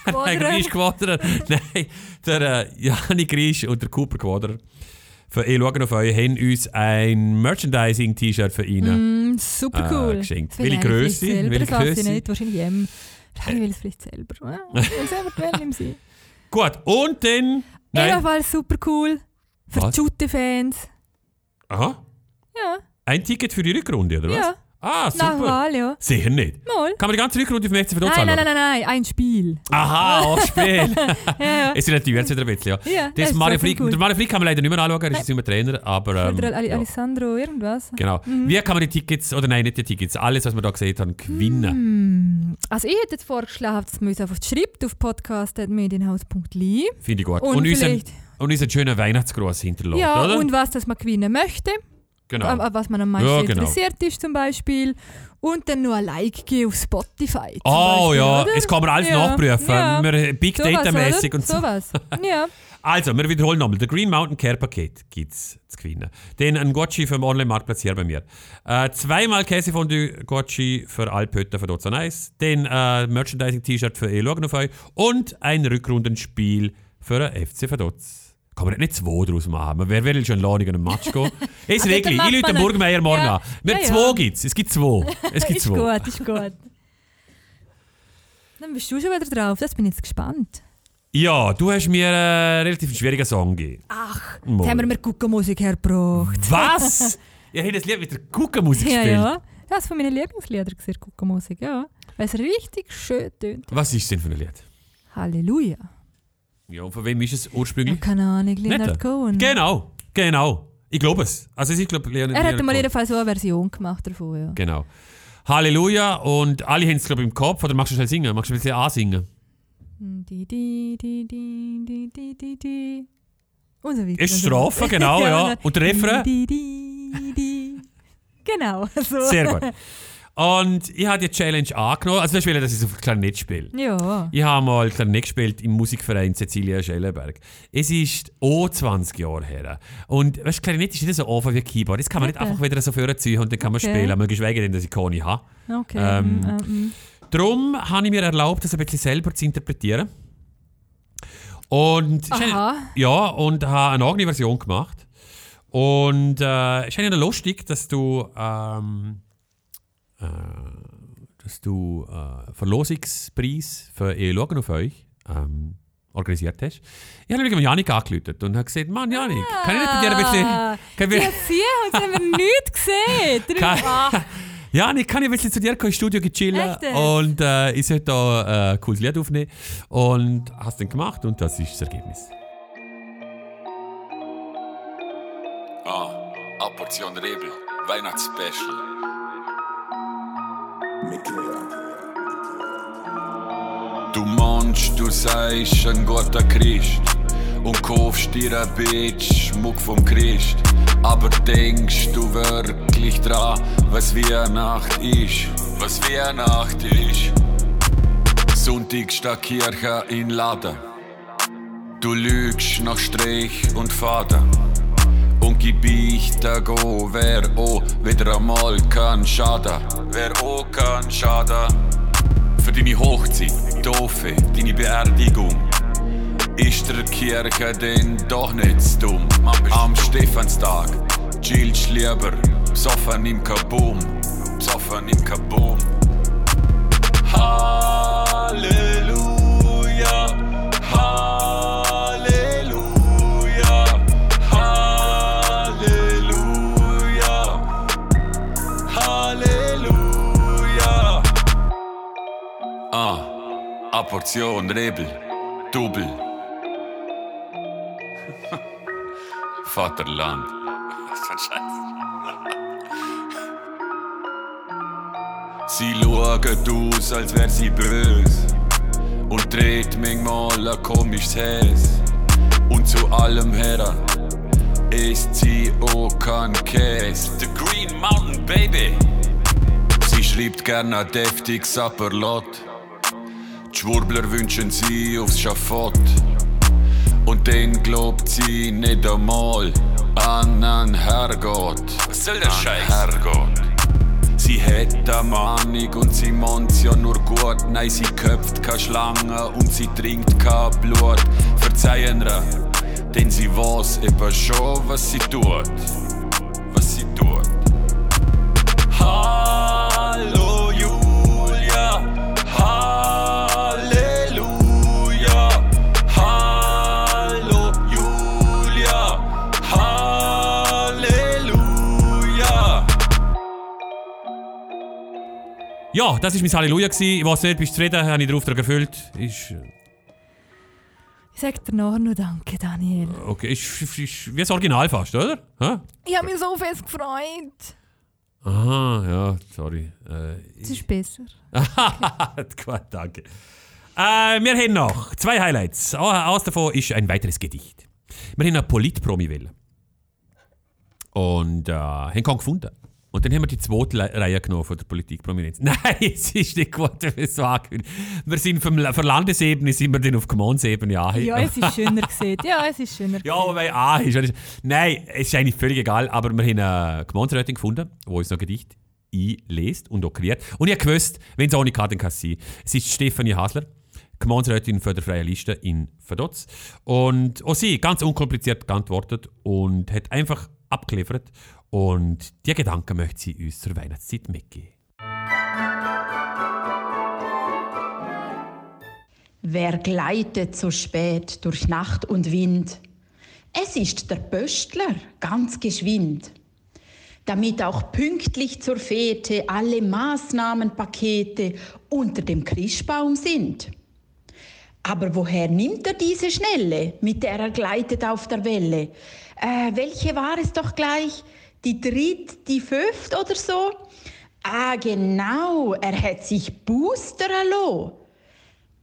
Risch Quadrer. Nein, der äh, Janik Risch und der Cooper Quadrer für «Ich schaue auf euch» haben uns ein Merchandising-T-Shirt für ihn Mm, super äh, cool. geschenkt. Das will Welche Größe? Welche weiß ich Größe? nicht, wahrscheinlich M. Vielleicht will ich es vielleicht selber. Ja, selber im Sinn. Gut, und dann... Nein. Ebenfalls super cool. Für Was? die Jute-Fans. Aha. Ja, Ein Ticket für die Rückrunde, oder was? ja. Ah, super. Wahl, ja. Sicher nicht. Mal. Kann man die ganze Rückrunde auf dem FC Verdotz Nein, nein, nein, nein, nein, ein Spiel. Aha, auch Spiel. Ja, ja. Es relativiert sich wieder ein bisschen, ja. Ja, das das ist Mario Frick, der Mario Frick kann man leider nicht mehr anschauen, er ist jetzt mehr Trainer, aber... Ähm, Oder ja. Alessandro irgendwas. Genau. Wie kann man die Tickets, oder nein, nicht die Tickets, alles, was wir da gesehen haben, gewinnen? Also ich hätte jetzt vorgeschlagen, dass man uns einfach schreibt auf podcast.medienhaus.li. Finde ich gut. Und Und, unseren, und unseren schönen Weihnachtsgruß hinterlassen, Ja, oder? und was das man gewinnen möchte. Genau. Was man am meisten Ja, genau. interessiert ist zum Beispiel. Und dann nur ein Like geben auf Spotify. Oh Beispiel, ja, oder? jetzt kann man alles Ja, nachprüfen. ja. Wir, Big Sowas, Data-mäßig und so. Sowas. Ja. Also, wir wiederholen nochmal. Der Green Mountain Care Paket gibt es zu gewinnen. Den ein Gucci vom Online-Marktplatz hier bei mir. Äh, zweimal Käsefondue Gucci für Alpötter für Dotson Eis. Den äh, Merchandising-T-Shirt für «Ich schaue auf euch». Und ein Rückrundenspiel für einen FC Verdotz. Kann man nicht zwei draus machen? Wer will schon lange in einen Match gehen? Es dann regelt. Ich man den Burgmeier morgen Ja. an. Wir Ja, ja. zwei gibt es. Es gibt zwei. Es gibt Ist zwei. gut, ist gut. Dann bist du schon wieder drauf. Das bin ich jetzt gespannt. Ja, du hast mir einen relativ schwierigen Song gegeben. Ach, Mal. haben wir mir Guckenmusik hergebracht. Was? Ihr habt das Lied mit der Guckenmusik Ja, gespielt. ja. Das ist von meinen Lieblingsliedern, gesehen, Guckenmusik, ja. Weil es richtig schön tönt. Was ist denn für ein Lied? Halleluja. Ja, von wem ist es ursprünglich? Keine Ahnung, Leonard? Cohen. Genau, genau. Ich glaube es. Also ich glaube, Leonard Er hat Leonard mal jedenfalls so eine Version gemacht davon, ja. Genau. Halleluja und alle haben es glaube ich im Kopf. Oder magst du schnell singen? Magst du ein bisschen ansingen? Die. Und so weiter. Ist Strophe, genau, ja. Und der Refrain? Genau, so. Sehr gut. Und ich habe die Challenge angenommen. Also, ich will, dass ich es auf Klarinett spiele. Ja. Ich habe mal Klarinett gespielt im Musikverein Cecilia Schellenberg. Es ist auch 20 Jahre her. Und weißt, Klarinett ist nicht so offen wie Keyboard. Das kann man nicht Okay. einfach wieder so vorziehen und dann kann man Okay. spielen. Aber geschweige denn, dass ich keine habe. Okay. Ähm, mm, mm. Darum habe ich mir erlaubt, das ein bisschen selber zu interpretieren. Und Aha. ja, und habe eine eigene Version gemacht. Und äh, es ist eigentlich noch lustig, dass du, ähm, äh, dass du äh, Verlosungspreis für «Ich schaue auf euch» ähm, organisiert hast. Ich habe nämlich Janik angerufen und habe gesagt, Mann Janik, kann ich nicht bei dir ein bisschen... Ah, Kann ich, Ja, jetzt haben wir nichts gesehen. Kann- Ah, Ja, ich kann ein bisschen zu dir kommen, ins Studio chillen und äh, ich sollte da äh, ein cooles Lied aufnehmen und hast dann gemacht und das ist das Ergebnis. Ah, eine Portion Rebel, Weihnachtsspecial. Du meinst, du seist ein guter Christ und kaufst dir ein Bitch Schmuck vom Christ. Aber denkst du wirklich dran, was Weihnacht ist? Was Weihnacht ist? Sonntag steht Kirche in Laden. Du lügst nach Strich und Faden. Gib ich go, wer auch wieder einmal kann schaden. Wer auch kann schaden. Für deine Hochzeit, Taufe, deine Beerdigung. Ist der Kirche denn doch nicht zu dumm? Am Stephanstag chillst lieber, besoffen im Kaboom, besoffen im Kaboom. Halleluja, Portion Rebel, Double. Vaterland. Was für ein Scheiß. Sie schauen aus, als wär sie bös und dreht manchmal ein komisches Häs. Und zu allem her isst sie auch kein Käse. The Green Mountain Baby. Sie schreibt gerne ein deftiges Sapperlot. Die Schwurbler wünschen sie aufs Schafott. Und dann glaubt sie nicht einmal an einen Herrgott. Was soll der Scheiß? Herrgott. Sie hat eine Mahnung und sie meint's ja nur gut. Nein, sie köpft keine Schlange und sie trinkt kein Blut. Verzeihen ihr, denn sie weiß eben schon, was sie tut. Ja, das war mein Halleluja. gewesen. Ich weiß nicht, bist du zufrieden? Habe ich den Auftrag erfüllt? Ist, Ich sag dir nachher noch Danke, Daniel. okay, ist, ist, ist wie das Original fast, oder? Hä? Ich habe mich so fest gefreut. Aha, ja, sorry. Äh, Es ist besser. Gut, danke. Äh, wir haben noch zwei Highlights. Eines davon ist ein weiteres Gedicht. Wir haben eine Politpromi-Welle. Und äh, haben keinen gefunden. Und dann haben wir die zweite Reihe genommen von der Politikprominenz. Nein, es ist nicht gut, wenn wir es so ankündigen. Wir sind vom, von Landesebene sind wir dann auf Gemeindesebene anheben. Ja, es ist schöner gesehen. Ja, es ist schöner Ja, weil A ist. oder? Nein, es ist eigentlich völlig egal, aber wir haben eine Gemeinderätin gefunden, die uns noch Gedicht einliest und auch kreiert. Und ich gewusst, wenn es ohne Karte kann sein. Es ist Stefanie Hasler, Gemeinderätin für die Freie Liste in Verdotz. Und auch sie, ganz unkompliziert geantwortet und hat einfach abgeliefert. Und die Gedanken möchte sie uns zur Weihnachtszeit mitgeben. Wer gleitet so spät durch Nacht und Wind? Es ist der Pöstler, ganz geschwind. Damit auch pünktlich zur Fete alle Maßnahmenpakete unter dem Christbaum sind. Aber woher nimmt er diese Schnelle, mit der er gleitet auf der Welle? Äh, welche war es doch gleich? Die dritt, die fünft oder so? Ah, genau, er hat sich Booster erlo.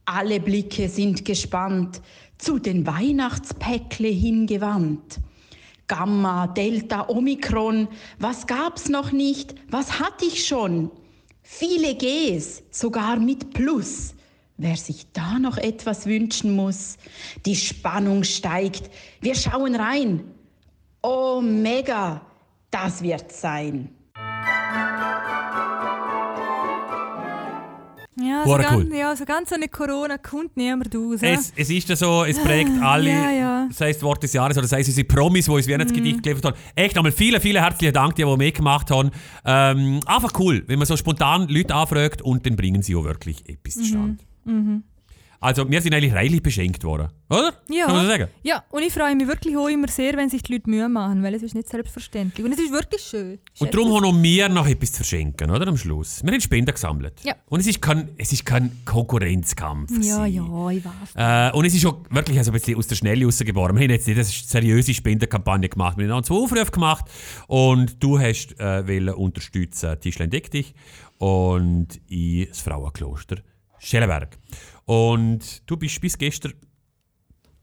Alle Blicke sind gespannt, zu den Weihnachtspäckle hingewandt. Gamma, Delta, Omikron, was gab's noch nicht, was hatte ich schon? Viele Gs, sogar mit Plus. Wer sich da noch etwas wünschen muss, die Spannung steigt. Wir schauen rein. Oh, mega, das wird sein. Ja, so ganz, cool. ja, so ganz ohne Corona kommt niemand raus. Es, es ist ja so, es prägt alle, Ja, ja. sei es das Wort des Jahres oder sei es unsere Promis, die uns Weihnachtsgedicht geliefert haben. Echt nochmal vielen, vielen herzlichen Dank, die, die mitgemacht haben. Ähm, einfach cool, wenn man so spontan Leute anfragt und dann bringen sie auch wirklich etwas zustande. Also wir sind eigentlich reichlich beschenkt worden, oder? Ja. Kann man so sagen? Ja, und ich freue mich wirklich auch immer sehr, wenn sich die Leute Mühe machen, weil es ist nicht selbstverständlich. Und es ist wirklich schön. Ich Und darum haben auch wir noch etwas zu verschenken, oder? Am Schluss. Wir haben Spenden gesammelt. Ja. Und es ist kein, es ist kein Konkurrenzkampf. Ja, gewesen. ja, ich weiß. Äh, und es ist auch wirklich also ein bisschen aus der Schnelle rausgeboren. Wir haben jetzt nicht eine seriöse Spendenkampagne gemacht. Wir haben auch zwei Aufrufe gemacht und du hast äh, unterstützen Tischlein Deck dich und ich das Frauenkloster Schellenberg. Und du bist bis gestern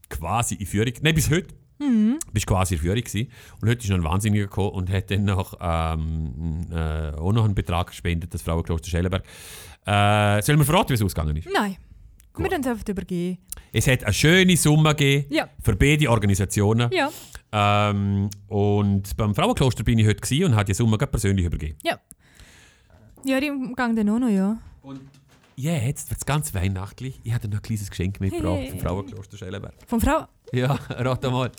quasi in Führung, nein, bis heute Mhm. bist quasi in Führung gewesen. Und heute ist noch ein Wahnsinniger gekommen und hat dann noch, ähm, äh, auch noch einen Betrag gespendet, das Frauenkloster Schellenberg. Äh, sollen wir verraten, wie es ausgegangen ist? Nein, wir können es einfach übergehen. Es hat eine schöne Summe gegeben Ja. für beide Organisationen. Ja, Ähm, und beim Frauenkloster bin ich heute und habe die Summe gerade persönlich übergeben. ja. Ja, im Gang dann auch noch, ja. Jetzt wird es ganz weihnachtlich. Ich habe dir noch ein kleines Geschenk mitgebracht Hey. vom Frauenkloster Schellenberg. Von Frau. Ja, rat mal.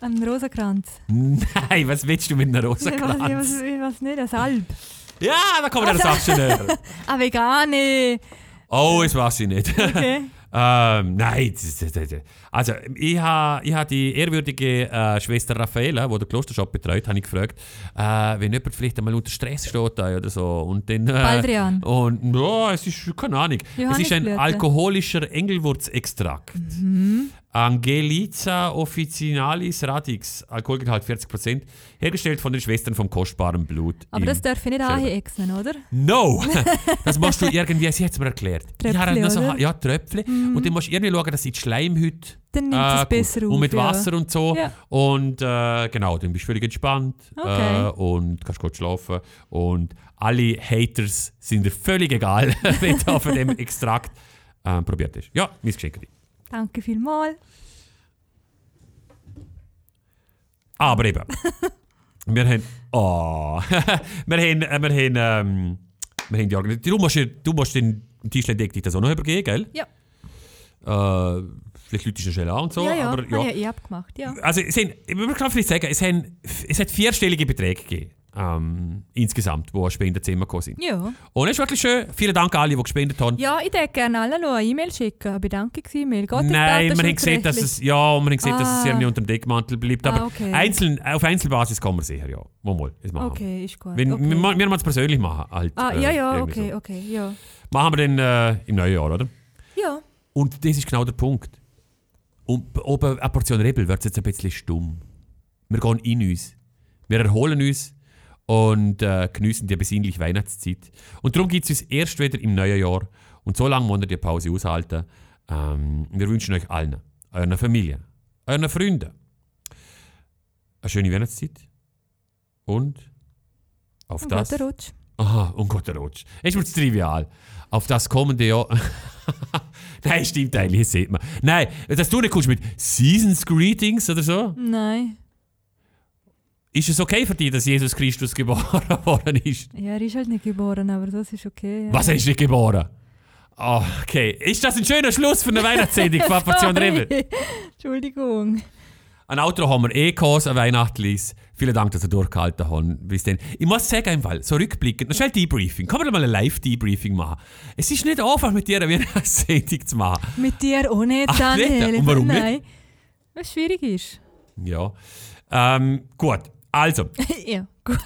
Ein Rosenkranz. Nein, was willst du mit Ich weiß, ich Rosenkranz? weiß, ich weiß nicht, ein Salb. Ja, da kommen wir an der Sache schon näher. Ah, vegane. Oh, das weiß ich nicht. Okay. ähm, nein, also ich habe ich ha die ehrwürdige äh, Schwester Raffaella, die den Klostershop betreut, habe ich gefragt, äh, wenn jemand vielleicht einmal unter Stress steht oder so. Und dann, äh, Baldrian. Und ja, es ist, keine Ahnung, es ist ein alkoholischer Engelwurzextrakt. Mhm. Angelica officinalis radix, Alkoholgehalt 40%, hergestellt von den Schwestern vom kostbaren Blut. Aber das darf ich nicht anhexen, oder? No! das musst du irgendwie, sie hat es mir erklärt. Habe noch so, oder? Mhm. ja, Tröpfli. Und dann musst du irgendwie schauen, dass sie die Schleimhütte Dann nimmt es gut. besser auf. Und mit ja. Wasser und so. Ja. Und äh, genau, dann bist du völlig entspannt Okay. äh, und kannst gut schlafen. Und alle Haters sind dir völlig egal, wenn du von dem Extrakt äh, probiert hast. Ja, mein Geschenk. An dich. Danke vielmals. Aber eben, wir haben. Oh, wir haben. äh, Wir haben, ähm, wir haben die Organ- du musst, du musst den Tischlein-Deck das auch noch übergeben, gell? Ja. Äh, vielleicht Leute schon schnell an und so. ja, ja, aber, habe ich ja eh abgemacht. Ja. Also, es haben, ich würde vielleicht sagen, es, haben, es hat vierstellige Beträge gegeben. Ähm, insgesamt, die Spendenzimmer gekommen sind. Ja. Und es ist wirklich schön. Vielen Dank an alle, die gespendet haben. ja, ich würde gerne allen noch eine E-Mail schicken. Eine Bedankungs-E-Mail. Nein, wir haben gesehen, dass es, ja, wir haben gesehen, dass es Ah. irgendwie unter dem Deckmantel bleibt. Aber Ah, okay. einzeln, auf Einzelbasis kann man sicher, ja. Mal, mal, das machen wir. Okay, ist gut. Wenn, okay. wir, wir müssen es persönlich machen. Halt, ah, äh, ja, ja, irgendwie okay, so. okay, ja. Machen wir dann äh, im neuen Jahr, oder? Ja, Und das ist genau der Punkt. Und oben eine Portion Rebel wird jetzt ein bisschen stumm. Wir gehen in uns. Wir erholen uns und äh, geniessen die besinnliche Weihnachtszeit. Und darum gibt es uns erst wieder im neuen Jahr. Und so lange wollen wir die Pause aushalten. Ähm, wir wünschen euch allen, euren Familien, euren Freunden eine schöne Weihnachtszeit. Und auf und das. guten Rutsch. Aha, und Gott, der Rutsch. Ist mir zu trivial. Auf das kommende Jahr. Nein, stimmt eigentlich, das sieht man. Nein, dass du nicht kommst mit Seasons Greetings oder so. Nein. Ist es okay für dich, dass Jesus Christus geboren worden ist? Ja, er ist halt nicht geboren, aber das ist okay. Ja. Was, er ist nicht geboren? Okay. Ist das ein schöner Schluss für eine Weihnachtssendung von Portion Rebel? Entschuldigung. Ein Outro haben wir eh gehabt, ein Weihnachtlis. Vielen Dank, dass ihr durchgehalten habt. Bis dann. Ich muss sagen, im Fall, so rückblickend, schnell Debriefing. Kann man mal ein Live-Debriefing machen? Es ist nicht einfach, mit dir eine Weihnachtssendung zu machen. Mit dir auch nicht, Ach, nicht? Daniel. Und warum nicht? Nein. Weil es schwierig ist. Ja. Ähm, gut. Also, ja, gut.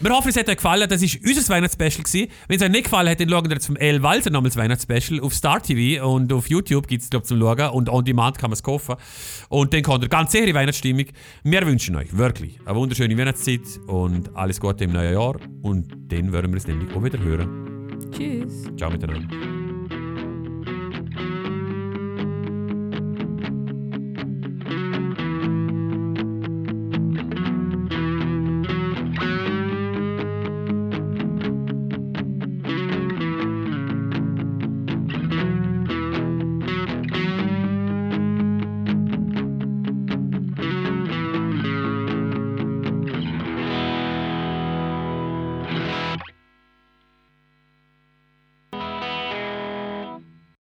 wir hoffen, es hat euch gefallen. Das war unser Weihnachtsspecial. gewesen. Wenn es euch nicht gefallen hat, dann schaut ihr jetzt vom El Walter nochmals Weihnachtsspecial auf Star TV und auf YouTube gibt es, glaube zum Schauen und on demand kann man es kaufen. Und dann kommt ihr ganz sicher in Weihnachtsstimmung. Wir wünschen euch wirklich eine wunderschöne Weihnachtszeit und alles Gute im neuen Jahr. Und dann werden wir es nämlich auch wieder hören. Tschüss. Ciao miteinander.